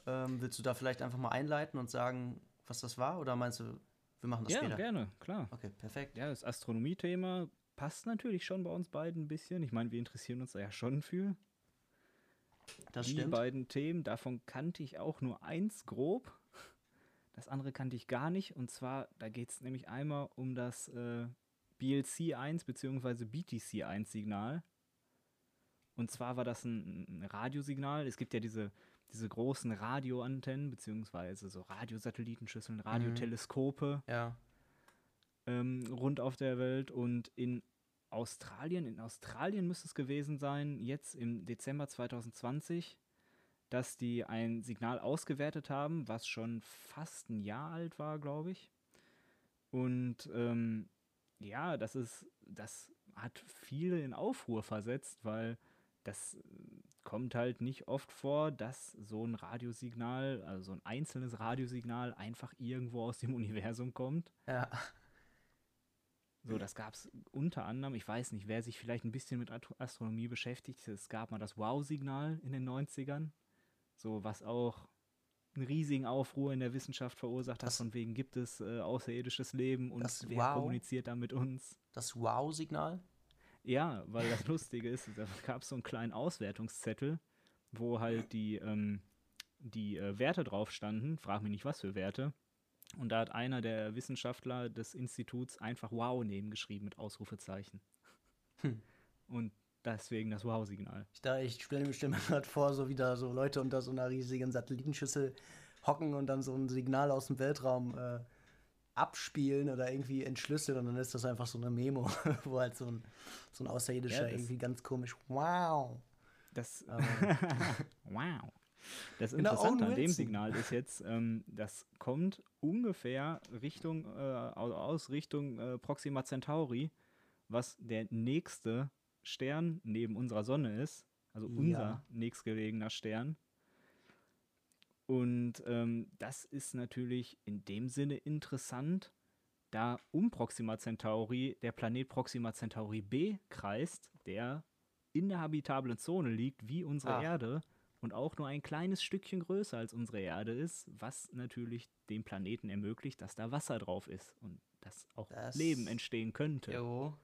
Ähm, willst du da vielleicht einfach mal einleiten und sagen, was das war? Oder meinst du, wir machen das ja, später? Ja, gerne, klar. Okay, perfekt. Ja, das Astronomie-Thema passt natürlich schon bei uns beiden ein bisschen. Ich meine, wir interessieren uns da ja schon für. Das Die stimmt. beiden Themen, davon kannte ich auch nur eins grob. Das andere kannte ich gar nicht. Und zwar, da geht es nämlich einmal um das äh, BLC1 bzw. BTC1-Signal. Und zwar war das ein, ein, Radiosignal. Es gibt ja diese, diese großen Radioantennen bzw. so Radiosatellitenschüsseln, mhm. Radioteleskope mhm. ja. ähm, rund auf der Welt. Und in Australien, in Australien müsste es gewesen sein, jetzt im Dezember 2020, dass die ein Signal ausgewertet haben, was schon fast ein Jahr alt war, glaube ich. Und ähm, ja, das ist, das hat viele in Aufruhr versetzt, weil das kommt halt nicht oft vor, dass so ein Radiosignal, also so ein einzelnes Radiosignal einfach irgendwo aus dem Universum kommt. Ja. So, das gab es unter anderem, ich weiß nicht, wer sich vielleicht ein bisschen mit Astronomie beschäftigt, es gab mal das Wow-Signal in den 90ern, so was auch einen riesigen Aufruhr in der Wissenschaft verursacht hat, das, von wegen gibt es äh, außerirdisches Leben und wer wow, kommuniziert da mit uns. Das Wow-Signal? Ja, weil das Lustige ist, da gab es so einen kleinen Auswertungszettel, wo halt die, ähm, die äh, Werte drauf standen, frag mich nicht was für Werte, und da hat einer der Wissenschaftler des Instituts einfach Wow neben geschrieben mit Ausrufezeichen. Hm. Und deswegen das Wow-Signal. Ich, ich stelle mir gerade vor, so wieder so Leute unter so einer riesigen Satellitenschüssel hocken und dann so ein Signal aus dem Weltraum äh, abspielen oder irgendwie entschlüsseln und dann ist das einfach so eine Memo, wo halt so ein, so ein Außerirdischer ja, irgendwie ganz komisch Wow. Das. wow. Das genau, Interessante an dem Signal ist jetzt, ähm, das kommt ungefähr Richtung, äh, aus Richtung äh, Proxima Centauri, was der nächste Stern neben unserer Sonne ist, also ja. unser nächstgelegener Stern. Und ähm, das ist natürlich in dem Sinne interessant, da um Proxima Centauri der Planet Proxima Centauri b kreist, der in der habitablen Zone liegt, wie unsere Ach. Erde und auch nur ein kleines Stückchen größer als unsere Erde ist, was natürlich dem Planeten ermöglicht, dass da Wasser drauf ist und dass auch das Leben entstehen könnte. Jo.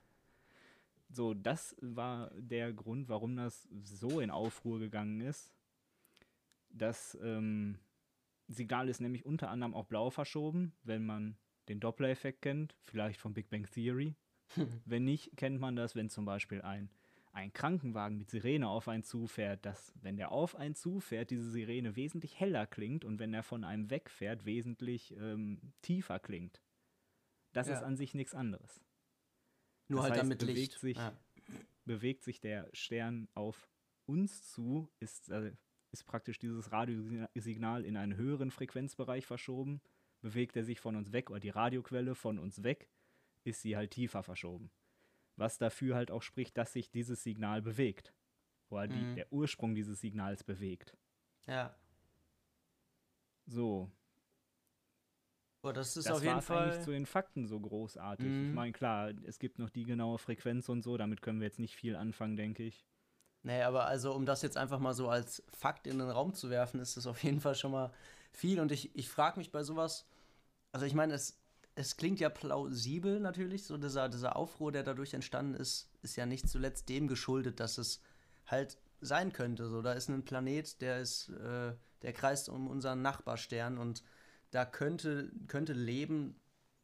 So, das war der Grund, warum das so in Aufruhr gegangen ist. Das ähm, Signal ist nämlich unter anderem auch blau verschoben, wenn man den Doppler-Effekt kennt, vielleicht von Big Bang Theory. wenn nicht, kennt man das, wenn zum Beispiel ein ein Krankenwagen mit Sirene auf einen zufährt, dass, wenn der auf einen zufährt, diese Sirene wesentlich heller klingt und wenn er von einem wegfährt, wesentlich ähm, tiefer klingt. Das ja. ist an sich nichts anderes. Nur das halt heißt, damit bewegt Licht. Sich, ja. bewegt sich der Stern auf uns zu, ist, äh, ist praktisch dieses Radiosignal in einen höheren Frequenzbereich verschoben. Bewegt er sich von uns weg oder die Radioquelle von uns weg, ist sie halt tiefer verschoben was dafür halt auch spricht, dass sich dieses Signal bewegt. Oder die, mhm. der Ursprung dieses Signals bewegt. Ja. So. Oh, das ist das auf jeden Fall eigentlich zu den Fakten so großartig. Mhm. Ich meine, klar, es gibt noch die genaue Frequenz und so, damit können wir jetzt nicht viel anfangen, denke ich. Nee, aber also, um das jetzt einfach mal so als Fakt in den Raum zu werfen, ist das auf jeden Fall schon mal viel. Und ich, ich frage mich bei sowas, also ich meine, es, es klingt ja plausibel natürlich, so dieser, dieser Aufruhr, der dadurch entstanden ist, ist ja nicht zuletzt dem geschuldet, dass es halt sein könnte. So, da ist ein Planet, der ist, äh, der kreist um unseren Nachbarstern und da könnte, könnte Leben,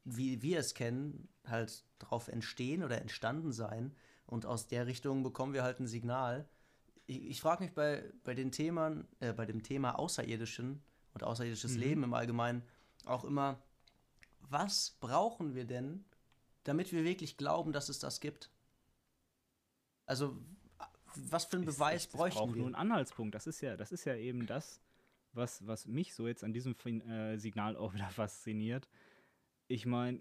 wie wir es kennen, halt drauf entstehen oder entstanden sein. Und aus der Richtung bekommen wir halt ein Signal. Ich, ich frage mich bei, bei den Themen, äh, bei dem Thema Außerirdischen und außerirdisches mhm. Leben im Allgemeinen auch immer, was brauchen wir denn, damit wir wirklich glauben, dass es das gibt? Also, was für einen Beweis es, bräuchten wir? nur einen Anhaltspunkt. Das ist ja, das ist ja eben das, was, was mich so jetzt an diesem äh, Signal auch wieder fasziniert. Ich meine,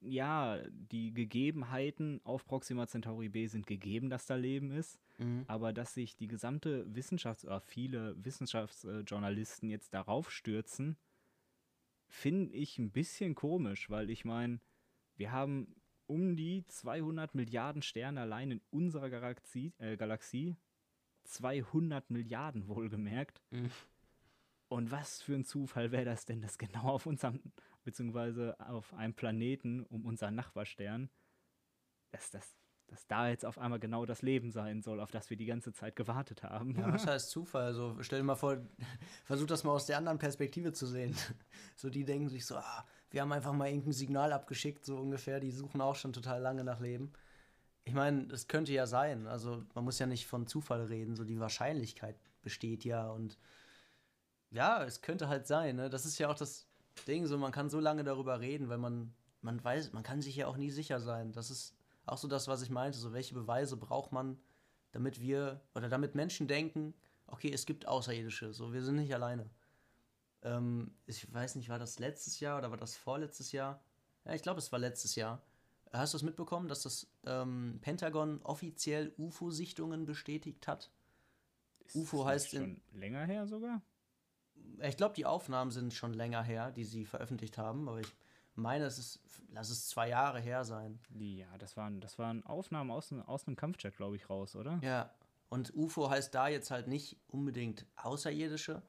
ja, die Gegebenheiten auf Proxima Centauri B sind gegeben, dass da Leben ist, mhm. aber dass sich die gesamte Wissenschafts- oder viele Wissenschaftsjournalisten jetzt darauf stürzen, finde ich ein bisschen komisch, weil ich meine, wir haben um die 200 Milliarden Sterne allein in unserer Galaxie, äh, Galaxie 200 Milliarden wohlgemerkt. Mhm. Und was für ein Zufall wäre das denn, dass genau auf unserem, beziehungsweise auf einem Planeten um unseren Nachbarstern, dass das dass da jetzt auf einmal genau das Leben sein soll, auf das wir die ganze Zeit gewartet haben. Ja, was heißt Zufall? Also stell dir mal vor, versuch das mal aus der anderen Perspektive zu sehen. So, die denken sich so, ah, wir haben einfach mal irgendein Signal abgeschickt, so ungefähr, die suchen auch schon total lange nach Leben. Ich meine, das könnte ja sein. Also man muss ja nicht von Zufall reden, so die Wahrscheinlichkeit besteht ja und ja, es könnte halt sein, ne? Das ist ja auch das Ding, so man kann so lange darüber reden, weil man, man weiß, man kann sich ja auch nie sicher sein. Das ist auch so das, was ich meinte, so welche Beweise braucht man, damit wir oder damit Menschen denken, okay, es gibt Außerirdische, so wir sind nicht alleine. Ähm, ich weiß nicht, war das letztes Jahr oder war das vorletztes Jahr? Ja, ich glaube, es war letztes Jahr. Hast du es mitbekommen, dass das ähm, Pentagon offiziell UFO-Sichtungen bestätigt hat? Ist UFO heißt schon in, länger her sogar? Ich glaube, die Aufnahmen sind schon länger her, die sie veröffentlicht haben, aber ich meine, es ist, lass es zwei Jahre her sein. Ja, das waren, das waren Aufnahmen aus, aus einem Kampfjet, glaube ich, raus, oder? Ja. Und UFO heißt da jetzt halt nicht unbedingt Außerirdische,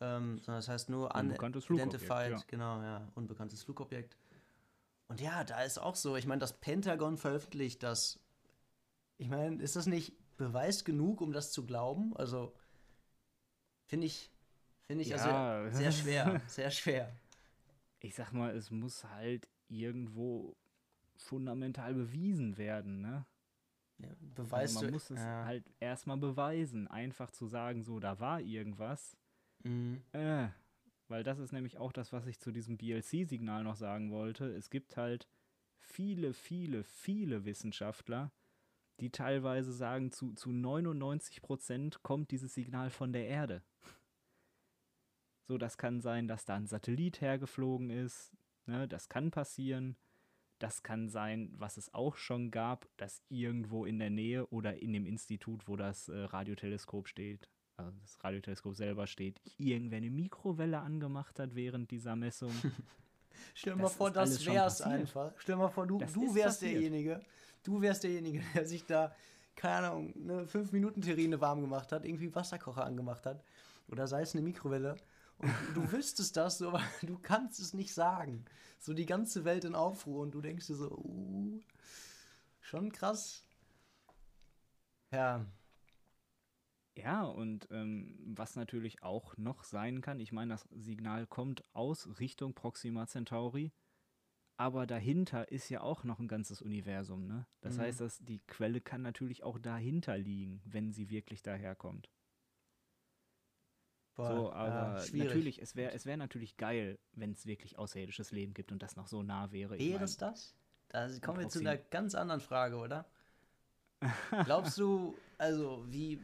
ähm, sondern das heißt nur unidentified, ja. genau, ja, unbekanntes Flugobjekt. Und ja, da ist auch so, ich meine, das Pentagon veröffentlicht das. Ich meine, ist das nicht Beweis genug, um das zu glauben? Also, finde ich, finde ich ja. also sehr schwer, sehr schwer ich sag mal, es muss halt irgendwo fundamental bewiesen werden, ne? Ja, beweist also man muss es ja. halt erstmal beweisen. Einfach zu sagen, so, da war irgendwas. Mhm. Äh, weil das ist nämlich auch das, was ich zu diesem BLC-Signal noch sagen wollte. Es gibt halt viele, viele, viele Wissenschaftler, die teilweise sagen, zu, zu 99 Prozent kommt dieses Signal von der Erde. So, das kann sein, dass da ein Satellit hergeflogen ist. Ne? Das kann passieren. Das kann sein, was es auch schon gab, dass irgendwo in der Nähe oder in dem Institut, wo das äh, Radioteleskop steht, also das Radioteleskop selber steht, irgendwer eine Mikrowelle angemacht hat während dieser Messung. Stell dir mal vor, das wär's einfach. Stell dir mal vor, du, du wärst passiert. derjenige, du wärst derjenige, der sich da, keine Ahnung, eine 5-Minuten-Terrine warm gemacht hat, irgendwie Wasserkocher angemacht hat. Oder sei es eine Mikrowelle und du wüsstest das, aber du kannst es nicht sagen. So die ganze Welt in Aufruhr und du denkst dir so, uh, schon krass. Ja. Ja, und ähm, was natürlich auch noch sein kann, ich meine, das Signal kommt aus Richtung Proxima Centauri, aber dahinter ist ja auch noch ein ganzes Universum, ne? Das mhm. heißt, dass die Quelle kann natürlich auch dahinter liegen, wenn sie wirklich daherkommt. Boah, so, aber ja, natürlich, es wäre es wär natürlich geil, wenn es wirklich außerirdisches Leben gibt und das noch so nah wäre. Wäre es das? Da kommen wir zu einer ganz anderen Frage, oder? Glaubst du, also wie,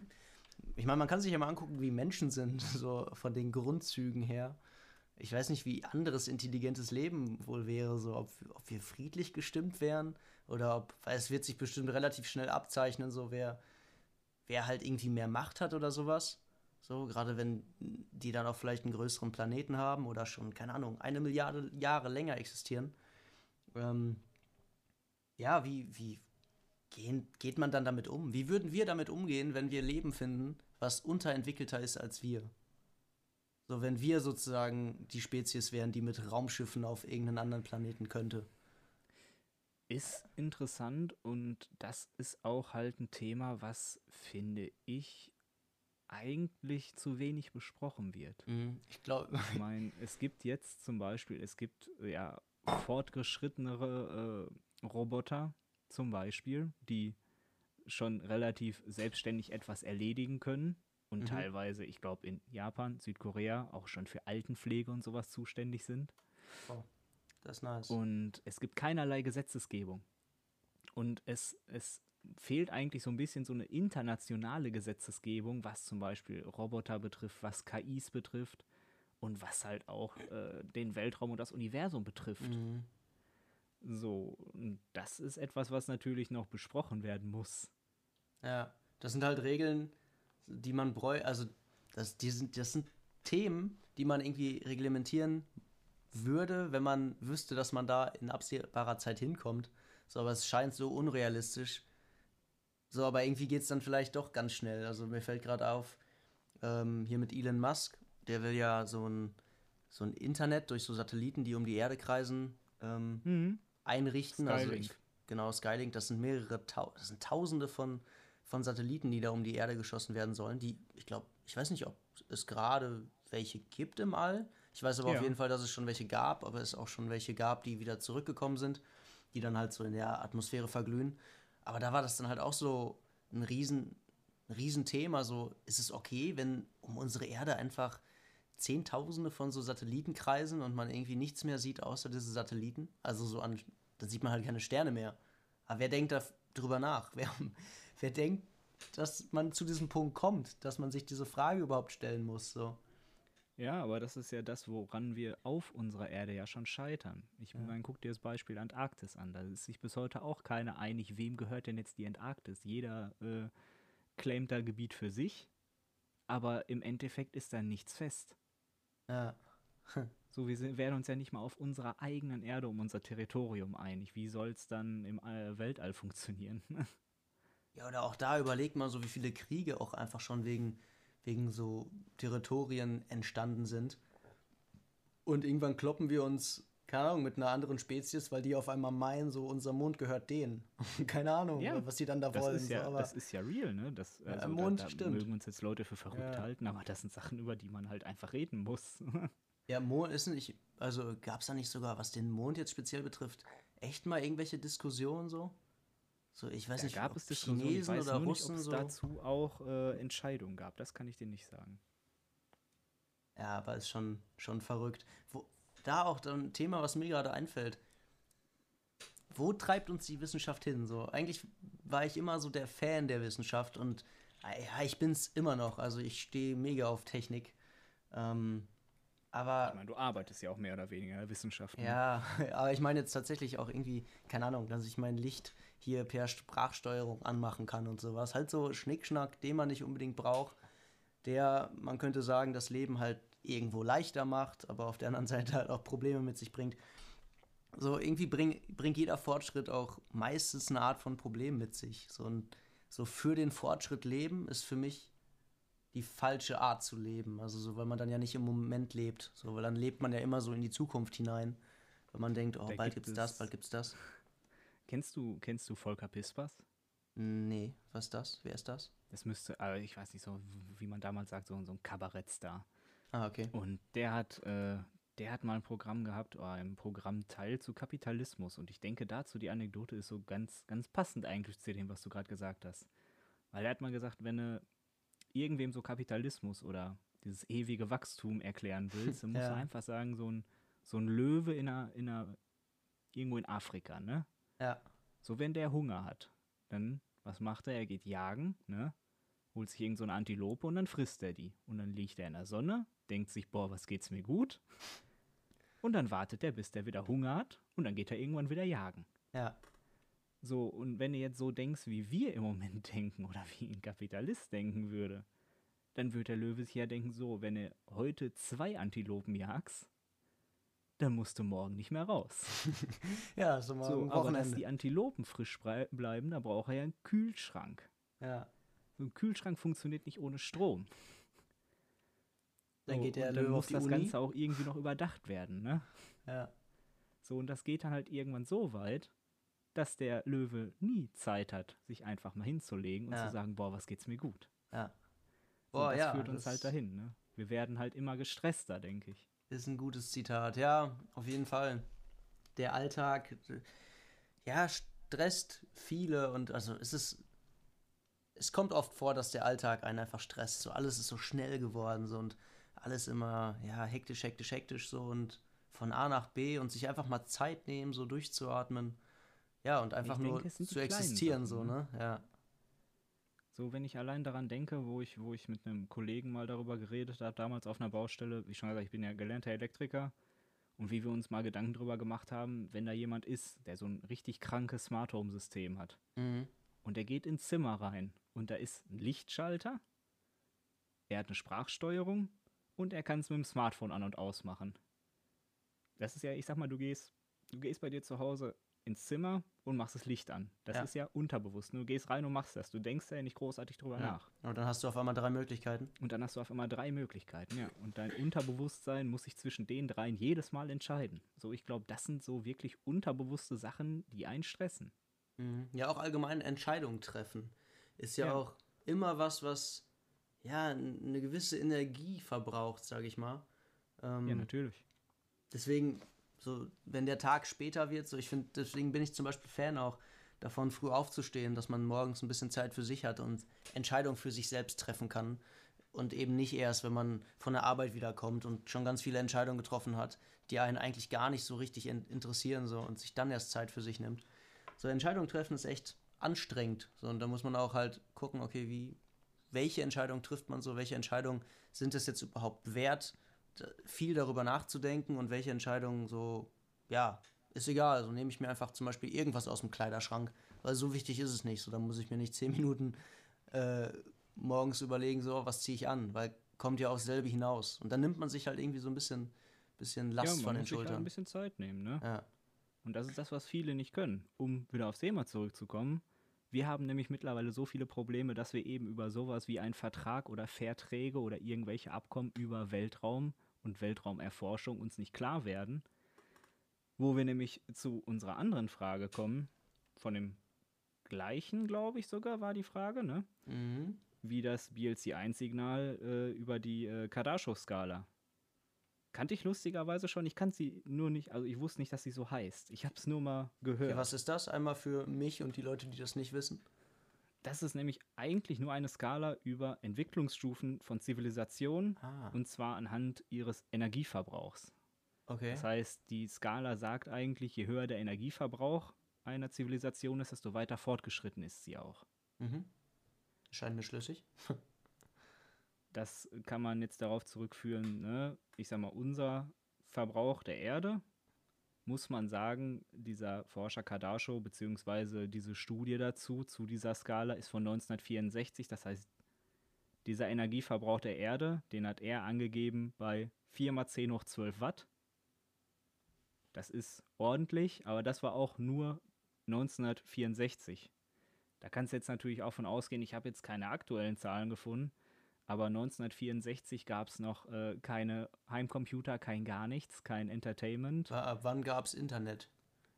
ich meine, man kann sich ja mal angucken, wie Menschen sind, so von den Grundzügen her. Ich weiß nicht, wie anderes intelligentes Leben wohl wäre, so ob, ob wir friedlich gestimmt wären oder ob, weil es wird sich bestimmt relativ schnell abzeichnen, so wer, wer halt irgendwie mehr Macht hat oder sowas. So, gerade wenn die dann auch vielleicht einen größeren Planeten haben oder schon, keine Ahnung, eine Milliarde Jahre länger existieren. Ähm, ja, wie, wie, gehen, geht man dann damit um? Wie würden wir damit umgehen, wenn wir Leben finden, was unterentwickelter ist als wir? So, wenn wir sozusagen die Spezies wären, die mit Raumschiffen auf irgendeinen anderen Planeten könnte. Ist interessant und das ist auch halt ein Thema, was, finde ich, eigentlich zu wenig besprochen wird. Mhm, ich glaube. Ich meine, es gibt jetzt zum Beispiel, es gibt ja fortgeschrittenere äh, Roboter zum Beispiel, die schon relativ selbstständig etwas erledigen können und mhm. teilweise, ich glaube, in Japan, Südkorea auch schon für Altenpflege und sowas zuständig sind. Oh, das ist nice. Und es gibt keinerlei Gesetzesgebung. Und es, es fehlt eigentlich so ein bisschen so eine internationale Gesetzesgebung, was zum Beispiel Roboter betrifft, was KIs betrifft und was halt auch äh, den Weltraum und das Universum betrifft. Mhm. So, und das ist etwas, was natürlich noch besprochen werden muss. Ja, das sind halt Regeln, die man bräuchte, also das, die sind, das sind Themen, die man irgendwie reglementieren würde, wenn man wüsste, dass man da in absehbarer Zeit hinkommt. So, aber es scheint so unrealistisch. So, aber irgendwie geht es dann vielleicht doch ganz schnell. Also mir fällt gerade auf, ähm, hier mit Elon Musk, der will ja so ein, so ein Internet durch so Satelliten, die um die Erde kreisen, ähm, mhm. einrichten. Also Skylink. Also ich, genau, Skylink, das sind mehrere, das sind tausende von von Satelliten, die da um die Erde geschossen werden sollen. Die, ich glaube, ich weiß nicht, ob es gerade welche gibt im All. Ich weiß aber ja. auf jeden Fall, dass es schon welche gab, aber es auch schon welche gab, die wieder zurückgekommen sind, die dann halt so in der Atmosphäre verglühen. Aber da war das dann halt auch so ein riesen, ein Riesenthema. So, ist es okay, wenn um unsere Erde einfach Zehntausende von so Satelliten kreisen und man irgendwie nichts mehr sieht außer diese Satelliten? Also so an, dann sieht man halt keine Sterne mehr. Aber wer denkt da drüber nach? Wer, wer denkt, dass man zu diesem Punkt kommt, dass man sich diese Frage überhaupt stellen muss? So. Ja, aber das ist ja das, woran wir auf unserer Erde ja schon scheitern. Ich ja. meine, guck dir das Beispiel Antarktis an. Da ist sich bis heute auch keiner einig, wem gehört denn jetzt die Antarktis. Jeder äh, claimt da Gebiet für sich, aber im Endeffekt ist da nichts fest. Ja. so, wir sind, werden uns ja nicht mal auf unserer eigenen Erde um unser Territorium einig. Wie soll es dann im äh, Weltall funktionieren? Ja, oder auch da überlegt man so, wie viele Kriege auch einfach schon wegen, wegen so Territorien entstanden sind. Und irgendwann kloppen wir uns, keine Ahnung, mit einer anderen Spezies, weil die auf einmal meinen, so unser Mond gehört denen. keine Ahnung, ja, was die dann da das wollen. Ist ja, so, das ist ja real, ne? Das, also, ja, Mond, da, da stimmt. mögen uns jetzt Leute für verrückt ja. halten, aber das sind Sachen, über die man halt einfach reden muss. ja, Mond ist nicht, also gab es da nicht sogar, was den Mond jetzt speziell betrifft, echt mal irgendwelche Diskussionen so? So, ich weiß da nicht, gab es Diskussionen, Chinesen ich weiß oder Russen nicht, ob es so. dazu auch äh, Entscheidungen gab. Das kann ich dir nicht sagen. Ja, aber ist schon, schon verrückt. Wo, da auch ein Thema, was mir gerade einfällt. Wo treibt uns die Wissenschaft hin? So, eigentlich war ich immer so der Fan der Wissenschaft und äh, ja, ich bin es immer noch. Also ich stehe mega auf Technik. Ähm, aber. Ich meine, du arbeitest ja auch mehr oder weniger in der Wissenschaft. Ne? Ja, aber ich meine jetzt tatsächlich auch irgendwie, keine Ahnung, dass ich mein Licht hier per Sprachsteuerung anmachen kann und sowas. Halt so Schnickschnack, den man nicht unbedingt braucht, der, man könnte sagen, das Leben halt irgendwo leichter macht, aber auf der anderen Seite halt auch Probleme mit sich bringt. So, irgendwie bring, bringt jeder Fortschritt auch meistens eine Art von Problem mit sich. So, und so für den Fortschritt leben ist für mich die falsche Art zu leben. Also so, weil man dann ja nicht im Moment lebt. So, weil dann lebt man ja immer so in die Zukunft hinein. Weil man denkt, oh, da bald gibt gibt's das, bald gibt's das. Kennst du, kennst du Volker Pispers? Nee, was ist das? Wer ist das? Das müsste, also ich weiß nicht, so wie man damals sagt, so, so ein Kabarettstar. Ah, okay. Und der hat, äh, der hat mal ein Programm gehabt, oder ein Programmteil zu Kapitalismus. Und ich denke dazu, die Anekdote ist so ganz, ganz passend eigentlich zu dem, was du gerade gesagt hast. Weil er hat mal gesagt, wenn du irgendwem so Kapitalismus oder dieses ewige Wachstum erklären willst, dann musst ja. du einfach sagen, so ein, so ein Löwe in einer, in einer, irgendwo in Afrika, ne? Ja. So, wenn der Hunger hat, dann, was macht er? Er geht jagen, ne? Holt sich irgend so eine Antilope und dann frisst er die. Und dann liegt er in der Sonne, denkt sich, boah, was geht's mir gut? Und dann wartet er, bis der wieder Hunger hat und dann geht er irgendwann wieder jagen. Ja. So, und wenn du jetzt so denkst, wie wir im Moment denken oder wie ein Kapitalist denken würde, dann würde der Löwe sich ja denken, so, wenn er heute zwei Antilopen jagst, dann musst du morgen nicht mehr raus. ja, so morgen so, Aber dass die Antilopen frisch bleiben, da braucht er ja einen Kühlschrank. Ja. So ein Kühlschrank funktioniert nicht ohne Strom. Dann geht der dann muss das Uni. Ganze auch irgendwie noch überdacht werden, ne? Ja. So, und das geht dann halt irgendwann so weit, dass der Löwe nie Zeit hat, sich einfach mal hinzulegen und ja. zu sagen, boah, was geht's mir gut. Ja. Boah, so, das ja, führt uns halt dahin, ne? Wir werden halt immer gestresster, denke ich. Ist ein gutes Zitat, ja, auf jeden Fall. Der Alltag, ja, stresst viele und also es ist, es kommt oft vor, dass der Alltag einen einfach stresst. So alles ist so schnell geworden so und alles immer, ja, hektisch, hektisch, hektisch so und von A nach B und sich einfach mal Zeit nehmen, so durchzuatmen. Ja, und einfach nur denke, zu existieren, Sachen, so, ne? ne? Ja. So, wenn ich allein daran denke, wo ich, wo ich mit einem Kollegen mal darüber geredet habe, damals auf einer Baustelle, wie schon gesagt, ich bin ja gelernter Elektriker, und wie wir uns mal Gedanken darüber gemacht haben, wenn da jemand ist, der so ein richtig krankes Smart Home System hat, mhm. und der geht ins Zimmer rein und da ist ein Lichtschalter, er hat eine Sprachsteuerung und er kann es mit dem Smartphone an- und ausmachen. Das ist ja, ich sag mal, du gehst, du gehst bei dir zu Hause ins Zimmer und machst das Licht an. Das ja. ist ja unterbewusst. Du gehst rein und machst das. Du denkst ja nicht großartig drüber ja. nach. Und dann hast du auf einmal drei Möglichkeiten. Und dann hast du auf einmal drei Möglichkeiten, ja. Und dein Unterbewusstsein muss sich zwischen den dreien jedes Mal entscheiden. So, ich glaube, das sind so wirklich unterbewusste Sachen, die einen stressen. Mhm. Ja, auch allgemein Entscheidungen treffen. Ist ja, ja. auch immer was, was ja eine gewisse Energie verbraucht, sage ich mal. Ähm, ja, natürlich. Deswegen so, wenn der Tag später wird, so ich finde, deswegen bin ich zum Beispiel Fan auch davon, früh aufzustehen, dass man morgens ein bisschen Zeit für sich hat und Entscheidungen für sich selbst treffen kann. Und eben nicht erst, wenn man von der Arbeit wiederkommt und schon ganz viele Entscheidungen getroffen hat, die einen eigentlich gar nicht so richtig in interessieren so, und sich dann erst Zeit für sich nimmt. So Entscheidungen treffen ist echt anstrengend. So, und da muss man auch halt gucken, okay, wie, welche Entscheidung trifft man so, welche Entscheidungen sind es jetzt überhaupt wert, viel darüber nachzudenken und welche Entscheidungen so, ja, ist egal. Also nehme ich mir einfach zum Beispiel irgendwas aus dem Kleiderschrank, weil so wichtig ist es nicht. So, dann muss ich mir nicht zehn Minuten äh, morgens überlegen, so, was ziehe ich an, weil kommt ja auch selbe hinaus. Und dann nimmt man sich halt irgendwie so ein bisschen, bisschen Last ja, von den muss Schultern. Sich halt ein bisschen Zeit nehmen, ne? Ja. Und das ist das, was viele nicht können. Um wieder aufs Thema zurückzukommen. Wir haben nämlich mittlerweile so viele Probleme, dass wir eben über sowas wie einen Vertrag oder Verträge oder irgendwelche Abkommen über Weltraum und Weltraumerforschung uns nicht klar werden, wo wir nämlich zu unserer anderen Frage kommen, von dem gleichen, glaube ich sogar, war die Frage, ne? Mhm. Wie das BLC-1-Signal äh, über die äh, Kardaschow-Skala. Kannte ich lustigerweise schon, ich kann sie nur nicht, also ich wusste nicht, dass sie so heißt. Ich habe es nur mal gehört. Okay, was ist das? Einmal für mich und die Leute, die das nicht wissen. Das ist nämlich eigentlich nur eine Skala über Entwicklungsstufen von Zivilisationen ah. und zwar anhand ihres Energieverbrauchs. Okay. Das heißt, die Skala sagt eigentlich, je höher der Energieverbrauch einer Zivilisation ist, desto weiter fortgeschritten ist sie auch. Mhm. Scheint mir schlüssig. das kann man jetzt darauf zurückführen, ne? ich sag mal, unser Verbrauch der Erde muss man sagen, dieser Forscher Kardaschow, beziehungsweise diese Studie dazu, zu dieser Skala, ist von 1964. Das heißt, dieser Energieverbrauch der Erde, den hat er angegeben bei 4 mal 10 hoch 12 Watt. Das ist ordentlich, aber das war auch nur 1964. Da kannst du jetzt natürlich auch von ausgehen, ich habe jetzt keine aktuellen Zahlen gefunden, aber 1964 gab es noch äh, keine Heimcomputer, kein gar nichts, kein Entertainment. Ab wann gab es Internet?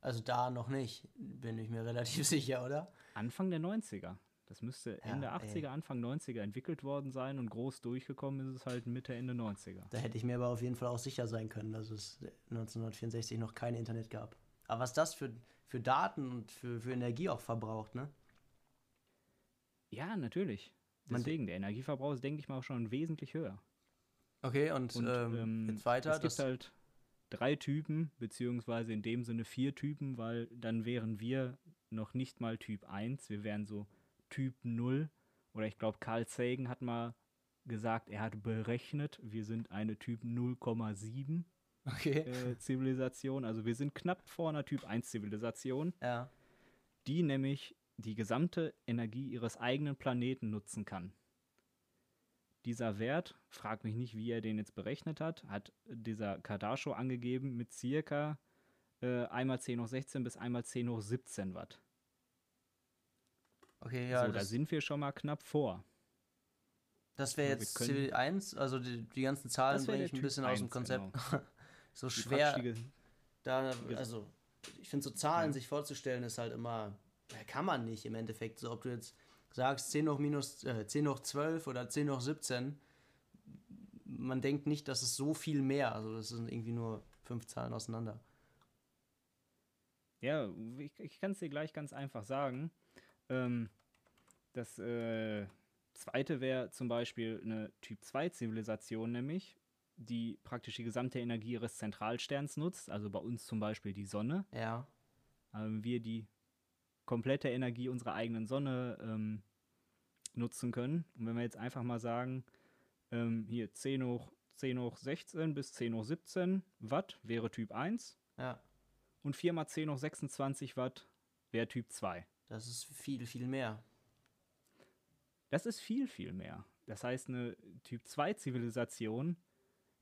Also da noch nicht, bin ich mir relativ sicher, oder? Anfang der 90er. Das müsste Ende ja, 80er, Anfang 90er entwickelt worden sein und groß durchgekommen ist es halt Mitte, Ende 90er. Da hätte ich mir aber auf jeden Fall auch sicher sein können, dass es 1964 noch kein Internet gab. Aber was das für, für Daten und für, für Energie auch verbraucht, ne? Ja, natürlich. Deswegen, der Energieverbrauch ist, denke ich mal, schon wesentlich höher. Okay, und, und ähm, ähm, jetzt weiter. Es gibt halt drei Typen, beziehungsweise in dem Sinne vier Typen, weil dann wären wir noch nicht mal Typ 1, wir wären so Typ 0. Oder ich glaube, Carl Sagan hat mal gesagt, er hat berechnet, wir sind eine Typ 0,7 okay. äh, Zivilisation. Also wir sind knapp vor einer Typ 1 Zivilisation. Ja. Die nämlich die gesamte Energie ihres eigenen Planeten nutzen kann. dieser Wert, frag mich nicht, wie er den jetzt berechnet hat, hat dieser Kardaschow angegeben mit circa äh, einmal 10 hoch 16 bis einmal 10 hoch 17 Watt. Okay, ja. So, da sind wir schon mal knapp vor. Das wäre jetzt Civil 1, also die, die ganzen Zahlen bringe ich ein bisschen 1, aus dem Konzept. Genau. so schwer. Da, also, ich finde, so Zahlen ja. sich vorzustellen, ist halt immer, kann man nicht im Endeffekt. So, ob du jetzt sagst 10 hoch minus, äh, 10 hoch 12 oder 10 hoch 17, man denkt nicht, dass es so viel mehr, also das sind irgendwie nur fünf Zahlen auseinander. Ja, ich, ich kann es dir gleich ganz einfach sagen. Ähm, das äh, zweite wäre zum Beispiel eine Typ-2-Zivilisation, nämlich, die praktisch die gesamte Energie ihres Zentralsterns nutzt, also bei uns zum Beispiel die Sonne. Ja. Ähm, wir die komplette Energie unserer eigenen Sonne ähm, nutzen können. Und wenn wir jetzt einfach mal sagen, ähm, hier 10 hoch, 10 hoch 16 bis 10 hoch 17 Watt wäre Typ 1. Ja. Und 4 mal 10 hoch 26 Watt wäre Typ 2. Das ist viel, viel mehr. Das ist viel, viel mehr. Das heißt, eine Typ 2 Zivilisation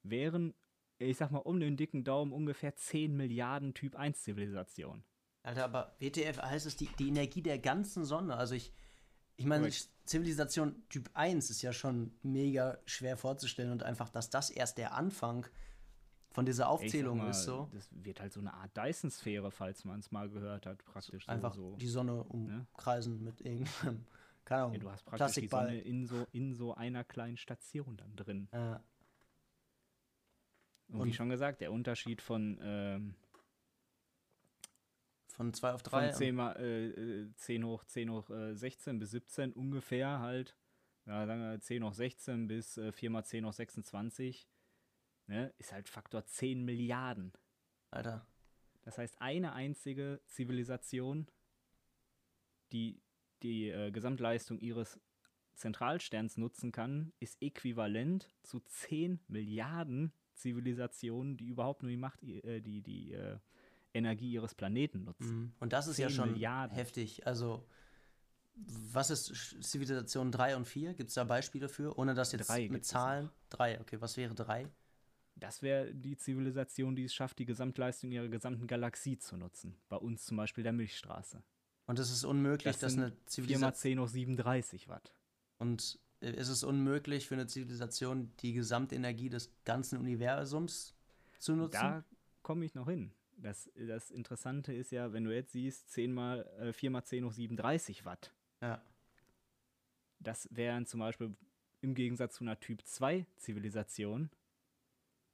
wären, ich sag mal, um den dicken Daumen ungefähr 10 Milliarden Typ 1 Zivilisationen. Alter, aber WTF heißt es die, die Energie der ganzen Sonne. Also ich, ich meine, Zivilisation Typ 1 ist ja schon mega schwer vorzustellen und einfach, dass das erst der Anfang von dieser Aufzählung mal, ist so. Das wird halt so eine Art Dyson-Sphäre, falls man es mal gehört hat, praktisch. So, einfach so, die Sonne ne? umkreisen ne? mit irgendeinem, keine Ahnung, ja, du hast praktisch die Sonne in so, in so einer kleinen Station dann drin. Ja. Und, und wie schon gesagt, der Unterschied von ähm, von 2 auf 3? Von 10, mal, äh, 10 hoch, 10 hoch äh, 16 bis 17 ungefähr halt. Ja, wir 10 hoch 16 bis äh, 4 mal 10 hoch 26. Ne, ist halt Faktor 10 Milliarden. Alter. Das heißt, eine einzige Zivilisation, die die äh, Gesamtleistung ihres Zentralsterns nutzen kann, ist äquivalent zu 10 Milliarden Zivilisationen, die überhaupt nur die Macht, äh, die, die, äh, Energie ihres Planeten nutzen. Mhm. Und das ist ja schon Milliarden. heftig. Also, was ist Zivilisation 3 und 4? Gibt es da Beispiele für? Ohne dass jetzt drei mit Zahlen? 3, okay. Was wäre 3? Das wäre die Zivilisation, die es schafft, die Gesamtleistung ihrer gesamten Galaxie zu nutzen. Bei uns zum Beispiel der Milchstraße. Und es ist unmöglich, das dass eine Zivilisation. 4 mal 10 hoch 37 Watt. Und äh, ist es unmöglich für eine Zivilisation, die Gesamtenergie des ganzen Universums zu nutzen? Da komme ich noch hin. Das, das Interessante ist ja, wenn du jetzt siehst, 10 mal, äh, 4 mal 10 hoch 37 Watt. Ja. Das wären zum Beispiel im Gegensatz zu einer Typ 2 Zivilisation,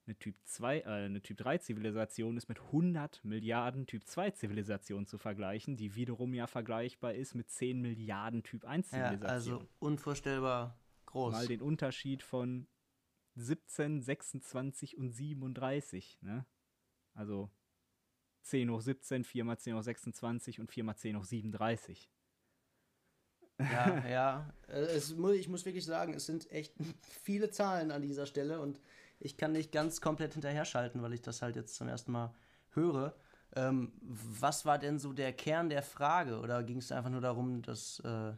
eine Typ 2, äh, eine Typ 3 Zivilisation ist mit 100 Milliarden Typ 2 Zivilisationen zu vergleichen, die wiederum ja vergleichbar ist mit 10 Milliarden Typ 1 Zivilisationen. Ja, also unvorstellbar groß. Mal den Unterschied von 17, 26 und 37, ne? Also 10 hoch 17, 4 mal 10 hoch 26 und 4 mal 10 hoch 37. Ja, ja. Es, ich muss wirklich sagen, es sind echt viele Zahlen an dieser Stelle und ich kann nicht ganz komplett hinterher schalten, weil ich das halt jetzt zum ersten Mal höre. Ähm, was war denn so der Kern der Frage? Oder ging es einfach nur darum, dass äh,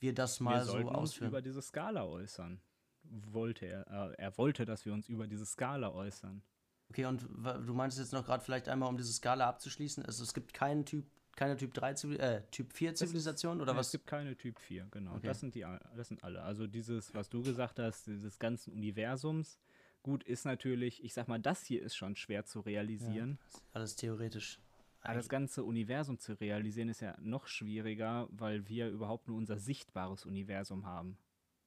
wir das mal wir so ausführen? Uns über diese Skala äußern. Wollte er. Äh, er wollte, dass wir uns über diese Skala äußern. Okay, und du meinst jetzt noch gerade vielleicht einmal, um diese Skala abzuschließen, also es gibt keinen Typ, keine Typ 3 Zivil äh, Typ 4 Zivilisation oder nee, was? Es gibt keine Typ 4, genau. Okay. Das sind die das sind alle. Also dieses, was du gesagt hast, dieses ganzen Universums, gut, ist natürlich, ich sag mal, das hier ist schon schwer zu realisieren. Ja, alles theoretisch. Aber das ganze Universum zu realisieren ist ja noch schwieriger, weil wir überhaupt nur unser sichtbares Universum haben.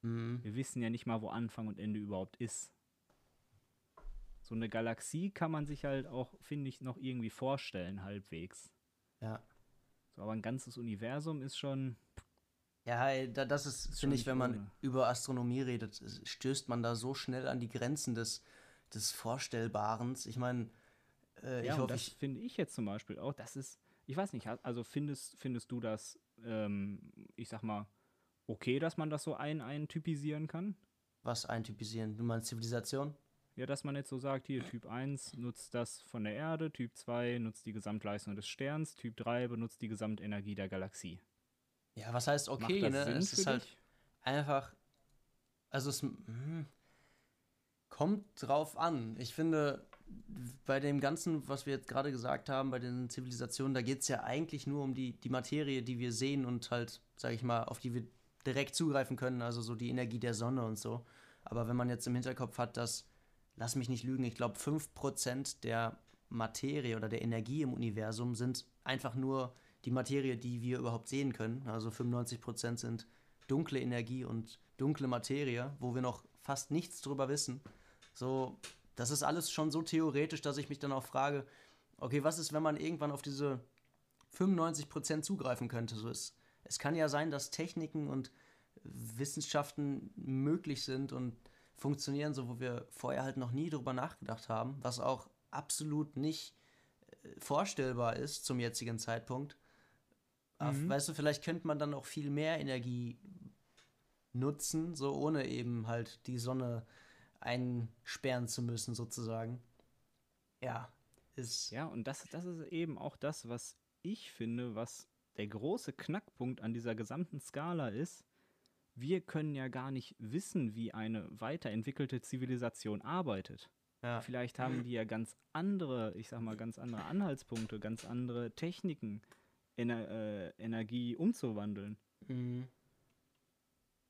Mhm. Wir wissen ja nicht mal, wo Anfang und Ende überhaupt ist so eine Galaxie kann man sich halt auch, finde ich, noch irgendwie vorstellen, halbwegs. Ja. So, aber ein ganzes Universum ist schon. Ja, das ist, finde ich, wenn man ohne. über Astronomie redet, stößt man da so schnell an die Grenzen des, des Vorstellbaren. Ich meine, äh, ja, ich hoffe, das finde ich jetzt zum Beispiel auch. Das ist, ich weiß nicht, also findest, findest du das, ähm, ich sag mal, okay, dass man das so ein, eintypisieren kann? Was eintypisieren? Du meinst Zivilisation? Ja, dass man jetzt so sagt, hier Typ 1 nutzt das von der Erde, Typ 2 nutzt die Gesamtleistung des Sterns, Typ 3 benutzt die Gesamtenergie der Galaxie. Ja, was heißt okay, ne? es ist halt einfach Also es hm, kommt drauf an. Ich finde, bei dem Ganzen, was wir jetzt gerade gesagt haben, bei den Zivilisationen, da geht es ja eigentlich nur um die, die Materie, die wir sehen und halt, sage ich mal, auf die wir direkt zugreifen können, also so die Energie der Sonne und so. Aber wenn man jetzt im Hinterkopf hat, dass, lass mich nicht lügen, ich glaube 5% der Materie oder der Energie im Universum sind einfach nur die Materie, die wir überhaupt sehen können. Also 95% sind dunkle Energie und dunkle Materie, wo wir noch fast nichts drüber wissen. So, das ist alles schon so theoretisch, dass ich mich dann auch frage, okay, was ist, wenn man irgendwann auf diese 95% zugreifen könnte? So, es, es kann ja sein, dass Techniken und Wissenschaften möglich sind und funktionieren, so wo wir vorher halt noch nie drüber nachgedacht haben, was auch absolut nicht äh, vorstellbar ist zum jetzigen Zeitpunkt. Mhm. Weißt du, vielleicht könnte man dann auch viel mehr Energie nutzen, so ohne eben halt die Sonne einsperren zu müssen, sozusagen. Ja, ist. Ja, und das, das ist eben auch das, was ich finde, was der große Knackpunkt an dieser gesamten Skala ist. Wir können ja gar nicht wissen, wie eine weiterentwickelte Zivilisation arbeitet. Ja. Vielleicht haben die ja ganz andere, ich sag mal, ganz andere Anhaltspunkte, ganz andere Techniken, Ener äh, Energie umzuwandeln. Mhm.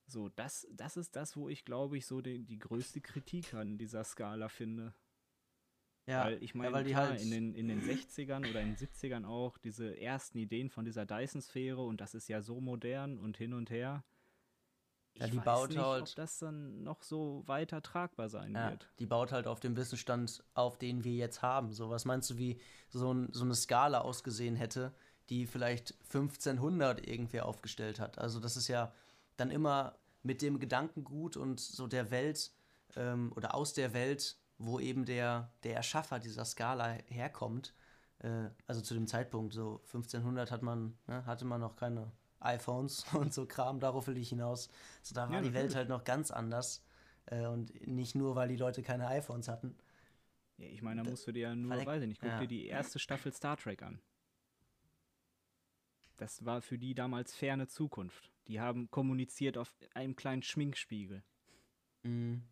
So, das, das ist das, wo ich, glaube ich, so die, die größte Kritik an dieser Skala finde. Ja, weil ich meine, ja, klar, halt in, den, in den 60ern oder in den 70ern auch diese ersten Ideen von dieser Dyson-Sphäre und das ist ja so modern und hin und her. Ich ja, die weiß baut nicht, halt, ob das dann noch so weiter tragbar sein ja, wird. Die baut halt auf dem Wissensstand, auf den wir jetzt haben. So, was meinst du, wie so, ein, so eine Skala ausgesehen hätte, die vielleicht 1500 irgendwer aufgestellt hat? Also, das ist ja dann immer mit dem Gedankengut und so der Welt ähm, oder aus der Welt, wo eben der, der Erschaffer dieser Skala herkommt. Äh, also zu dem Zeitpunkt, so 1500 hat man, ne, hatte man noch keine iPhones und so Kram, darauf will ich hinaus. So, da war ja, die Welt halt noch ganz anders. Äh, und nicht nur, weil die Leute keine iPhones hatten. Ja, ich meine, da musst du dir ja nur, weiß ich nicht, guck ja. dir die erste Staffel Star Trek an. Das war für die damals ferne Zukunft. Die haben kommuniziert auf einem kleinen Schminkspiegel. Mhm.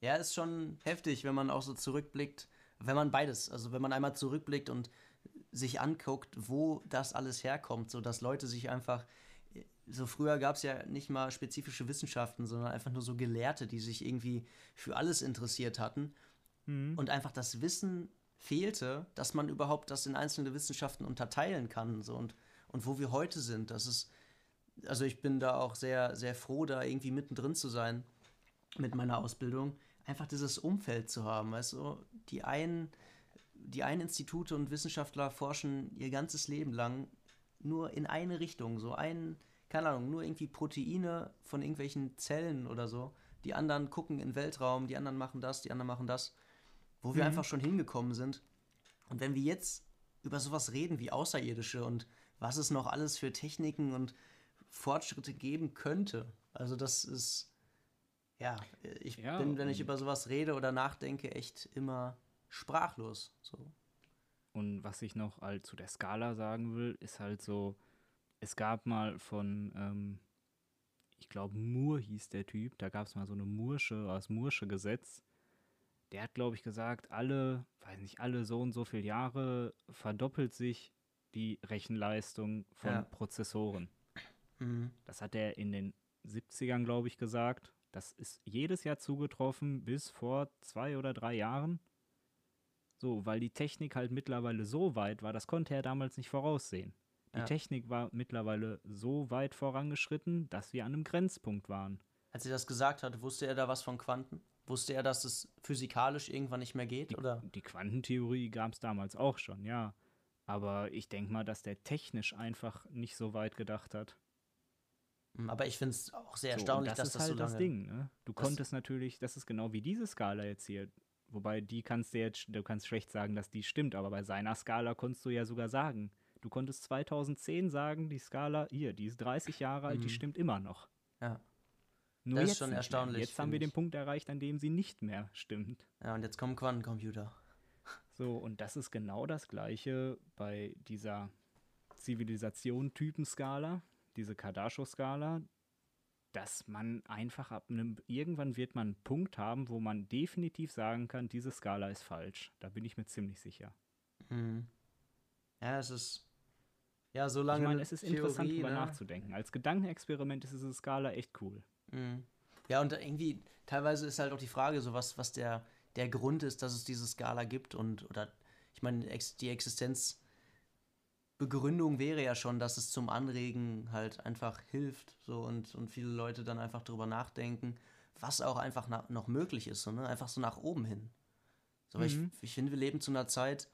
Ja, ist schon heftig, wenn man auch so zurückblickt. Wenn man beides, also wenn man einmal zurückblickt und sich anguckt, wo das alles herkommt, so dass Leute sich einfach so früher gab es ja nicht mal spezifische Wissenschaften, sondern einfach nur so Gelehrte, die sich irgendwie für alles interessiert hatten mhm. und einfach das Wissen fehlte, dass man überhaupt das in einzelne Wissenschaften unterteilen kann so und und wo wir heute sind, das ist also ich bin da auch sehr, sehr froh, da irgendwie mittendrin zu sein mit meiner Ausbildung. Einfach dieses Umfeld zu haben. Weißt du, die einen, die einen Institute und Wissenschaftler forschen ihr ganzes Leben lang nur in eine Richtung. So ein, keine Ahnung, nur irgendwie Proteine von irgendwelchen Zellen oder so. Die anderen gucken in Weltraum, die anderen machen das, die anderen machen das. Wo wir mhm. einfach schon hingekommen sind. Und wenn wir jetzt über sowas reden wie Außerirdische und was es noch alles für Techniken und Fortschritte geben könnte. Also das ist, ja, ich ja, bin, wenn ich über sowas rede oder nachdenke, echt immer sprachlos. So. Und was ich noch halt zu der Skala sagen will, ist halt so, es gab mal von, ähm, ich glaube, Moore hieß der Typ, da gab es mal so eine Mursche, das Mursche Gesetz. Der hat, glaube ich, gesagt, alle, weiß nicht, alle so und so viele Jahre verdoppelt sich die Rechenleistung von ja. Prozessoren. Mhm. Das hat er in den 70ern, glaube ich, gesagt. Das ist jedes Jahr zugetroffen bis vor zwei oder drei Jahren. So, weil die Technik halt mittlerweile so weit war, das konnte er damals nicht voraussehen. Die ja. Technik war mittlerweile so weit vorangeschritten, dass wir an einem Grenzpunkt waren. Als er das gesagt hat, wusste er da was von Quanten? Wusste er, dass es physikalisch irgendwann nicht mehr geht? Die, oder? die Quantentheorie gab es damals auch schon, ja. Aber ich denke mal, dass der technisch einfach nicht so weit gedacht hat. Hm, aber ich finde es auch sehr so, erstaunlich, das dass das halt so lange... das Ding, ne? Du konntest natürlich, das ist genau wie diese Skala jetzt hier. Wobei die kannst du jetzt, du kannst schlecht sagen, dass die stimmt, aber bei seiner Skala konntest du ja sogar sagen. Du konntest 2010 sagen, die Skala, hier, die ist 30 Jahre alt, mhm. die stimmt immer noch. Ja. Nur das ist schon erstaunlich. Jetzt haben wir den Punkt erreicht, an dem sie nicht mehr stimmt. Ja, und jetzt kommen Quantencomputer. So, und das ist genau das Gleiche bei dieser Zivilisation-Typenskala diese Kardaschow-Skala, dass man einfach ab einem, irgendwann wird man einen Punkt haben, wo man definitiv sagen kann, diese Skala ist falsch. Da bin ich mir ziemlich sicher. Mhm. Ja, es ist. Ja, so lange. Ich meine, es ist Theorie, interessant, darüber ne? nachzudenken. Als Gedankenexperiment ist diese Skala echt cool. Mhm. Ja, und irgendwie, teilweise ist halt auch die Frage, so was, was der, der Grund ist, dass es diese Skala gibt und, oder, ich meine, die Existenz Begründung wäre ja schon, dass es zum Anregen halt einfach hilft so und, und viele Leute dann einfach drüber nachdenken, was auch einfach na, noch möglich ist, so, ne? einfach so nach oben hin. So, mhm. ich, ich finde, wir leben zu einer Zeit,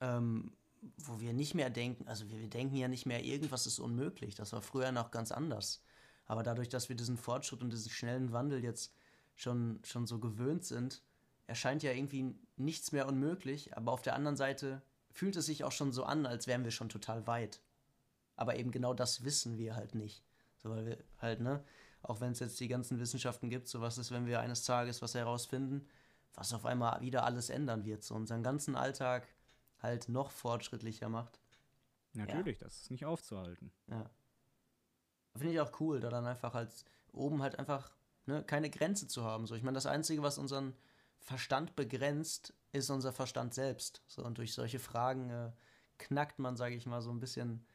ähm, wo wir nicht mehr denken, also wir, wir denken ja nicht mehr, irgendwas ist unmöglich. Das war früher noch ganz anders. Aber dadurch, dass wir diesen Fortschritt und diesen schnellen Wandel jetzt schon, schon so gewöhnt sind, erscheint ja irgendwie nichts mehr unmöglich. Aber auf der anderen Seite fühlt es sich auch schon so an, als wären wir schon total weit. Aber eben genau das wissen wir halt nicht. So, weil wir halt, ne, auch wenn es jetzt die ganzen Wissenschaften gibt, so was ist, wenn wir eines Tages was herausfinden, was auf einmal wieder alles ändern wird, so unseren ganzen Alltag halt noch fortschrittlicher macht. Natürlich, ja. das ist nicht aufzuhalten. Ja. Finde ich auch cool, da dann einfach als oben halt einfach ne, keine Grenze zu haben. So, ich meine, das Einzige, was unseren Verstand begrenzt, ist unser Verstand selbst. So, und durch solche Fragen äh, knackt man, sage ich mal, so ein bisschen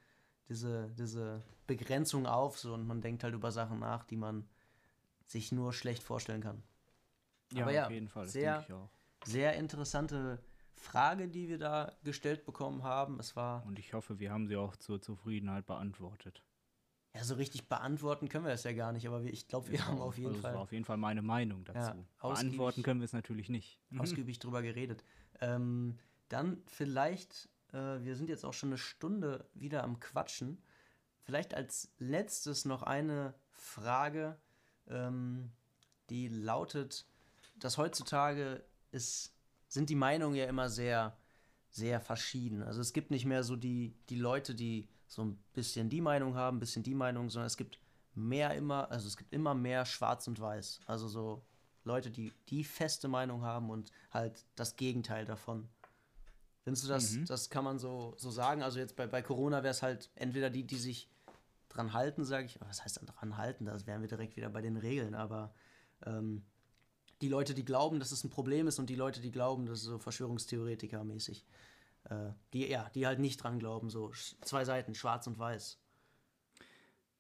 diese, diese Begrenzung auf so, und man denkt halt über Sachen nach, die man sich nur schlecht vorstellen kann. Ja, Aber ja, auf jeden Fall. Das sehr, sehr interessante Frage, die wir da gestellt bekommen haben. Es war. Und ich hoffe, wir haben sie auch zur Zufriedenheit beantwortet. Ja, so richtig beantworten können wir das ja gar nicht, aber ich glaube, wir ja, haben auf jeden also Fall. Das war auf jeden Fall meine Meinung dazu. Ja, beantworten können wir es natürlich nicht. Mhm. Ausgiebig drüber geredet. Ähm, dann vielleicht, äh, wir sind jetzt auch schon eine Stunde wieder am Quatschen. Vielleicht als letztes noch eine Frage, ähm, die lautet, dass heutzutage ist, sind die Meinungen ja immer sehr, sehr verschieden. Also es gibt nicht mehr so die, die Leute, die so ein bisschen die Meinung haben, ein bisschen die Meinung, sondern es gibt mehr immer, also es gibt immer mehr Schwarz und Weiß. Also so Leute, die die feste Meinung haben und halt das Gegenteil davon. Findest du das, mhm. das kann man so, so sagen? Also jetzt bei, bei Corona wäre es halt entweder die, die sich dran halten, sage ich, was heißt dann dran halten? Das wären wir direkt wieder bei den Regeln, aber ähm, die Leute, die glauben, dass es ein Problem ist und die Leute, die glauben, das ist so Verschwörungstheoretiker-mäßig äh, die, ja, die halt nicht dran glauben, so zwei Seiten, schwarz und weiß.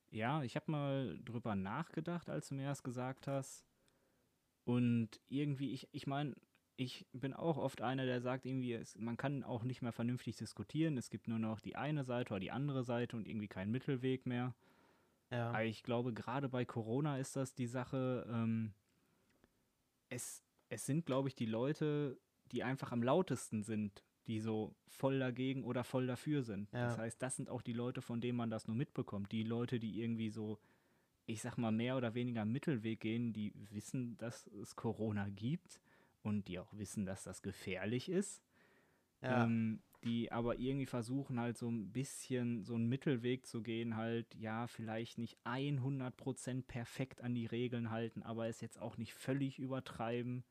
Ja, ich habe mal drüber nachgedacht, als du mir das gesagt hast. Und irgendwie, ich, ich meine, ich bin auch oft einer, der sagt, irgendwie, es, man kann auch nicht mehr vernünftig diskutieren. Es gibt nur noch die eine Seite oder die andere Seite und irgendwie keinen Mittelweg mehr. Ja. Aber ich glaube, gerade bei Corona ist das die Sache, ähm, es, es sind, glaube ich, die Leute, die einfach am lautesten sind, die so voll dagegen oder voll dafür sind. Ja. Das heißt, das sind auch die Leute, von denen man das nur mitbekommt. Die Leute, die irgendwie so, ich sag mal, mehr oder weniger Mittelweg gehen, die wissen, dass es Corona gibt und die auch wissen, dass das gefährlich ist. Ja. Ähm, die aber irgendwie versuchen halt so ein bisschen so einen Mittelweg zu gehen, halt, ja, vielleicht nicht 100% perfekt an die Regeln halten, aber es jetzt auch nicht völlig übertreiben.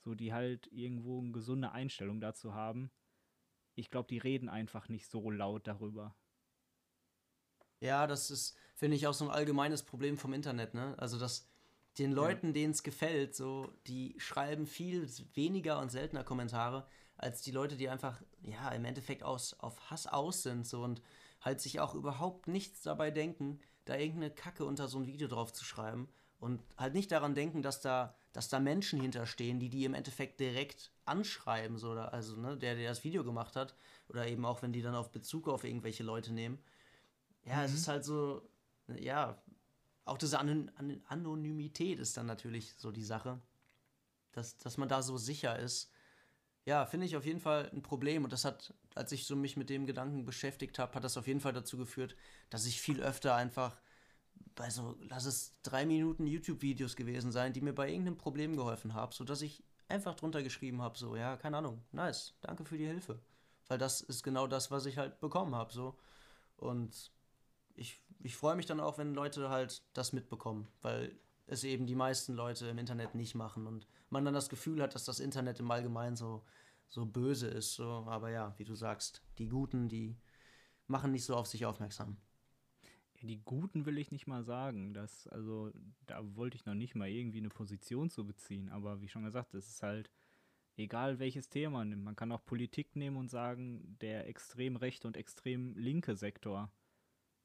So, die halt irgendwo eine gesunde Einstellung dazu haben ich glaube, die reden einfach nicht so laut darüber. Ja, das ist, finde ich, auch so ein allgemeines Problem vom Internet, ne? Also, dass den Leuten, ja. denen es gefällt, so, die schreiben viel weniger und seltener Kommentare, als die Leute, die einfach, ja, im Endeffekt aus, auf Hass aus sind, so, und halt sich auch überhaupt nichts dabei denken, da irgendeine Kacke unter so ein Video drauf zu schreiben und halt nicht daran denken, dass da, dass da Menschen hinterstehen, die die im Endeffekt direkt anschreiben, so, also ne, der, der das Video gemacht hat, oder eben auch, wenn die dann auf Bezug auf irgendwelche Leute nehmen. Ja, mhm. es ist halt so, ja, auch diese An An Anonymität ist dann natürlich so die Sache, dass, dass man da so sicher ist. Ja, finde ich auf jeden Fall ein Problem und das hat, als ich so mich mit dem Gedanken beschäftigt habe, hat das auf jeden Fall dazu geführt, dass ich viel öfter einfach bei so, lass es drei Minuten YouTube-Videos gewesen sein, die mir bei irgendeinem Problem geholfen haben, sodass ich einfach drunter geschrieben habe, so, ja, keine Ahnung, nice, danke für die Hilfe. Weil das ist genau das, was ich halt bekommen habe, so. Und ich, ich freue mich dann auch, wenn Leute halt das mitbekommen, weil es eben die meisten Leute im Internet nicht machen und man dann das Gefühl hat, dass das Internet im Allgemeinen so, so böse ist. So. Aber ja, wie du sagst, die Guten, die machen nicht so auf sich aufmerksam. Die Guten will ich nicht mal sagen. Das, also, da wollte ich noch nicht mal irgendwie eine Position zu beziehen. Aber wie schon gesagt, es ist halt egal welches Thema man nimmt. Man kann auch Politik nehmen und sagen, der extrem rechte und extrem linke Sektor.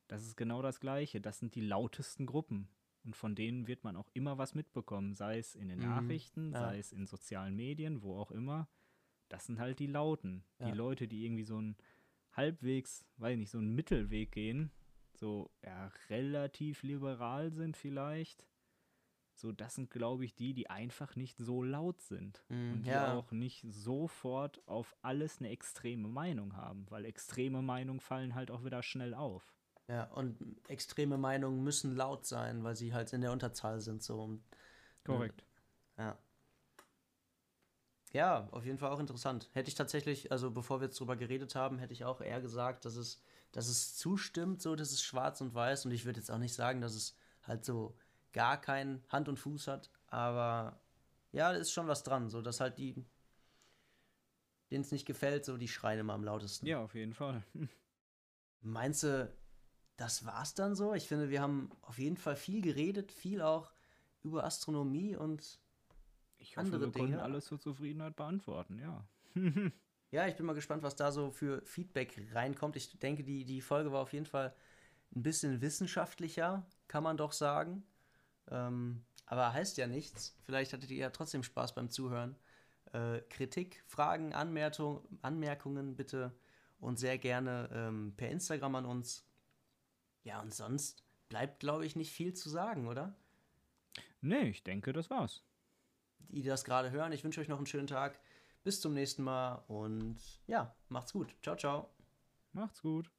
Das ist genau das Gleiche. Das sind die lautesten Gruppen. Und von denen wird man auch immer was mitbekommen, sei es in den mhm, Nachrichten, ja. sei es in sozialen Medien, wo auch immer. Das sind halt die Lauten. Ja. Die Leute, die irgendwie so einen halbwegs, weiß ich nicht, so einen Mittelweg gehen, so ja, relativ liberal sind vielleicht. So, das sind, glaube ich, die, die einfach nicht so laut sind. Mm, und die ja. auch nicht sofort auf alles eine extreme Meinung haben, weil extreme Meinungen fallen halt auch wieder schnell auf. Ja, und extreme Meinungen müssen laut sein, weil sie halt in der Unterzahl sind. So. Ne? Korrekt. Ja. Ja, auf jeden Fall auch interessant. Hätte ich tatsächlich, also bevor wir jetzt drüber geredet haben, hätte ich auch eher gesagt, dass es, dass es zustimmt, so, dass es schwarz und weiß. Und ich würde jetzt auch nicht sagen, dass es halt so gar keinen Hand und Fuß hat. Aber ja, da ist schon was dran, so dass halt die, denen es nicht gefällt, so die schreien immer am lautesten. Ja, auf jeden Fall. Meinst du, das war's dann so. Ich finde, wir haben auf jeden Fall viel geredet, viel auch über Astronomie und ich hoffe, andere wir Dinge. konnten alles zur Zufriedenheit beantworten, ja. ja, ich bin mal gespannt, was da so für Feedback reinkommt. Ich denke, die, die Folge war auf jeden Fall ein bisschen wissenschaftlicher, kann man doch sagen. Ähm, aber heißt ja nichts. Vielleicht hattet ihr ja trotzdem Spaß beim Zuhören. Äh, Kritik, Fragen, Anmerkung, Anmerkungen bitte und sehr gerne ähm, per Instagram an uns ja, und sonst bleibt, glaube ich, nicht viel zu sagen, oder? Nee, ich denke, das war's. Die, die das gerade hören, ich wünsche euch noch einen schönen Tag. Bis zum nächsten Mal und ja, macht's gut. Ciao, ciao. Macht's gut.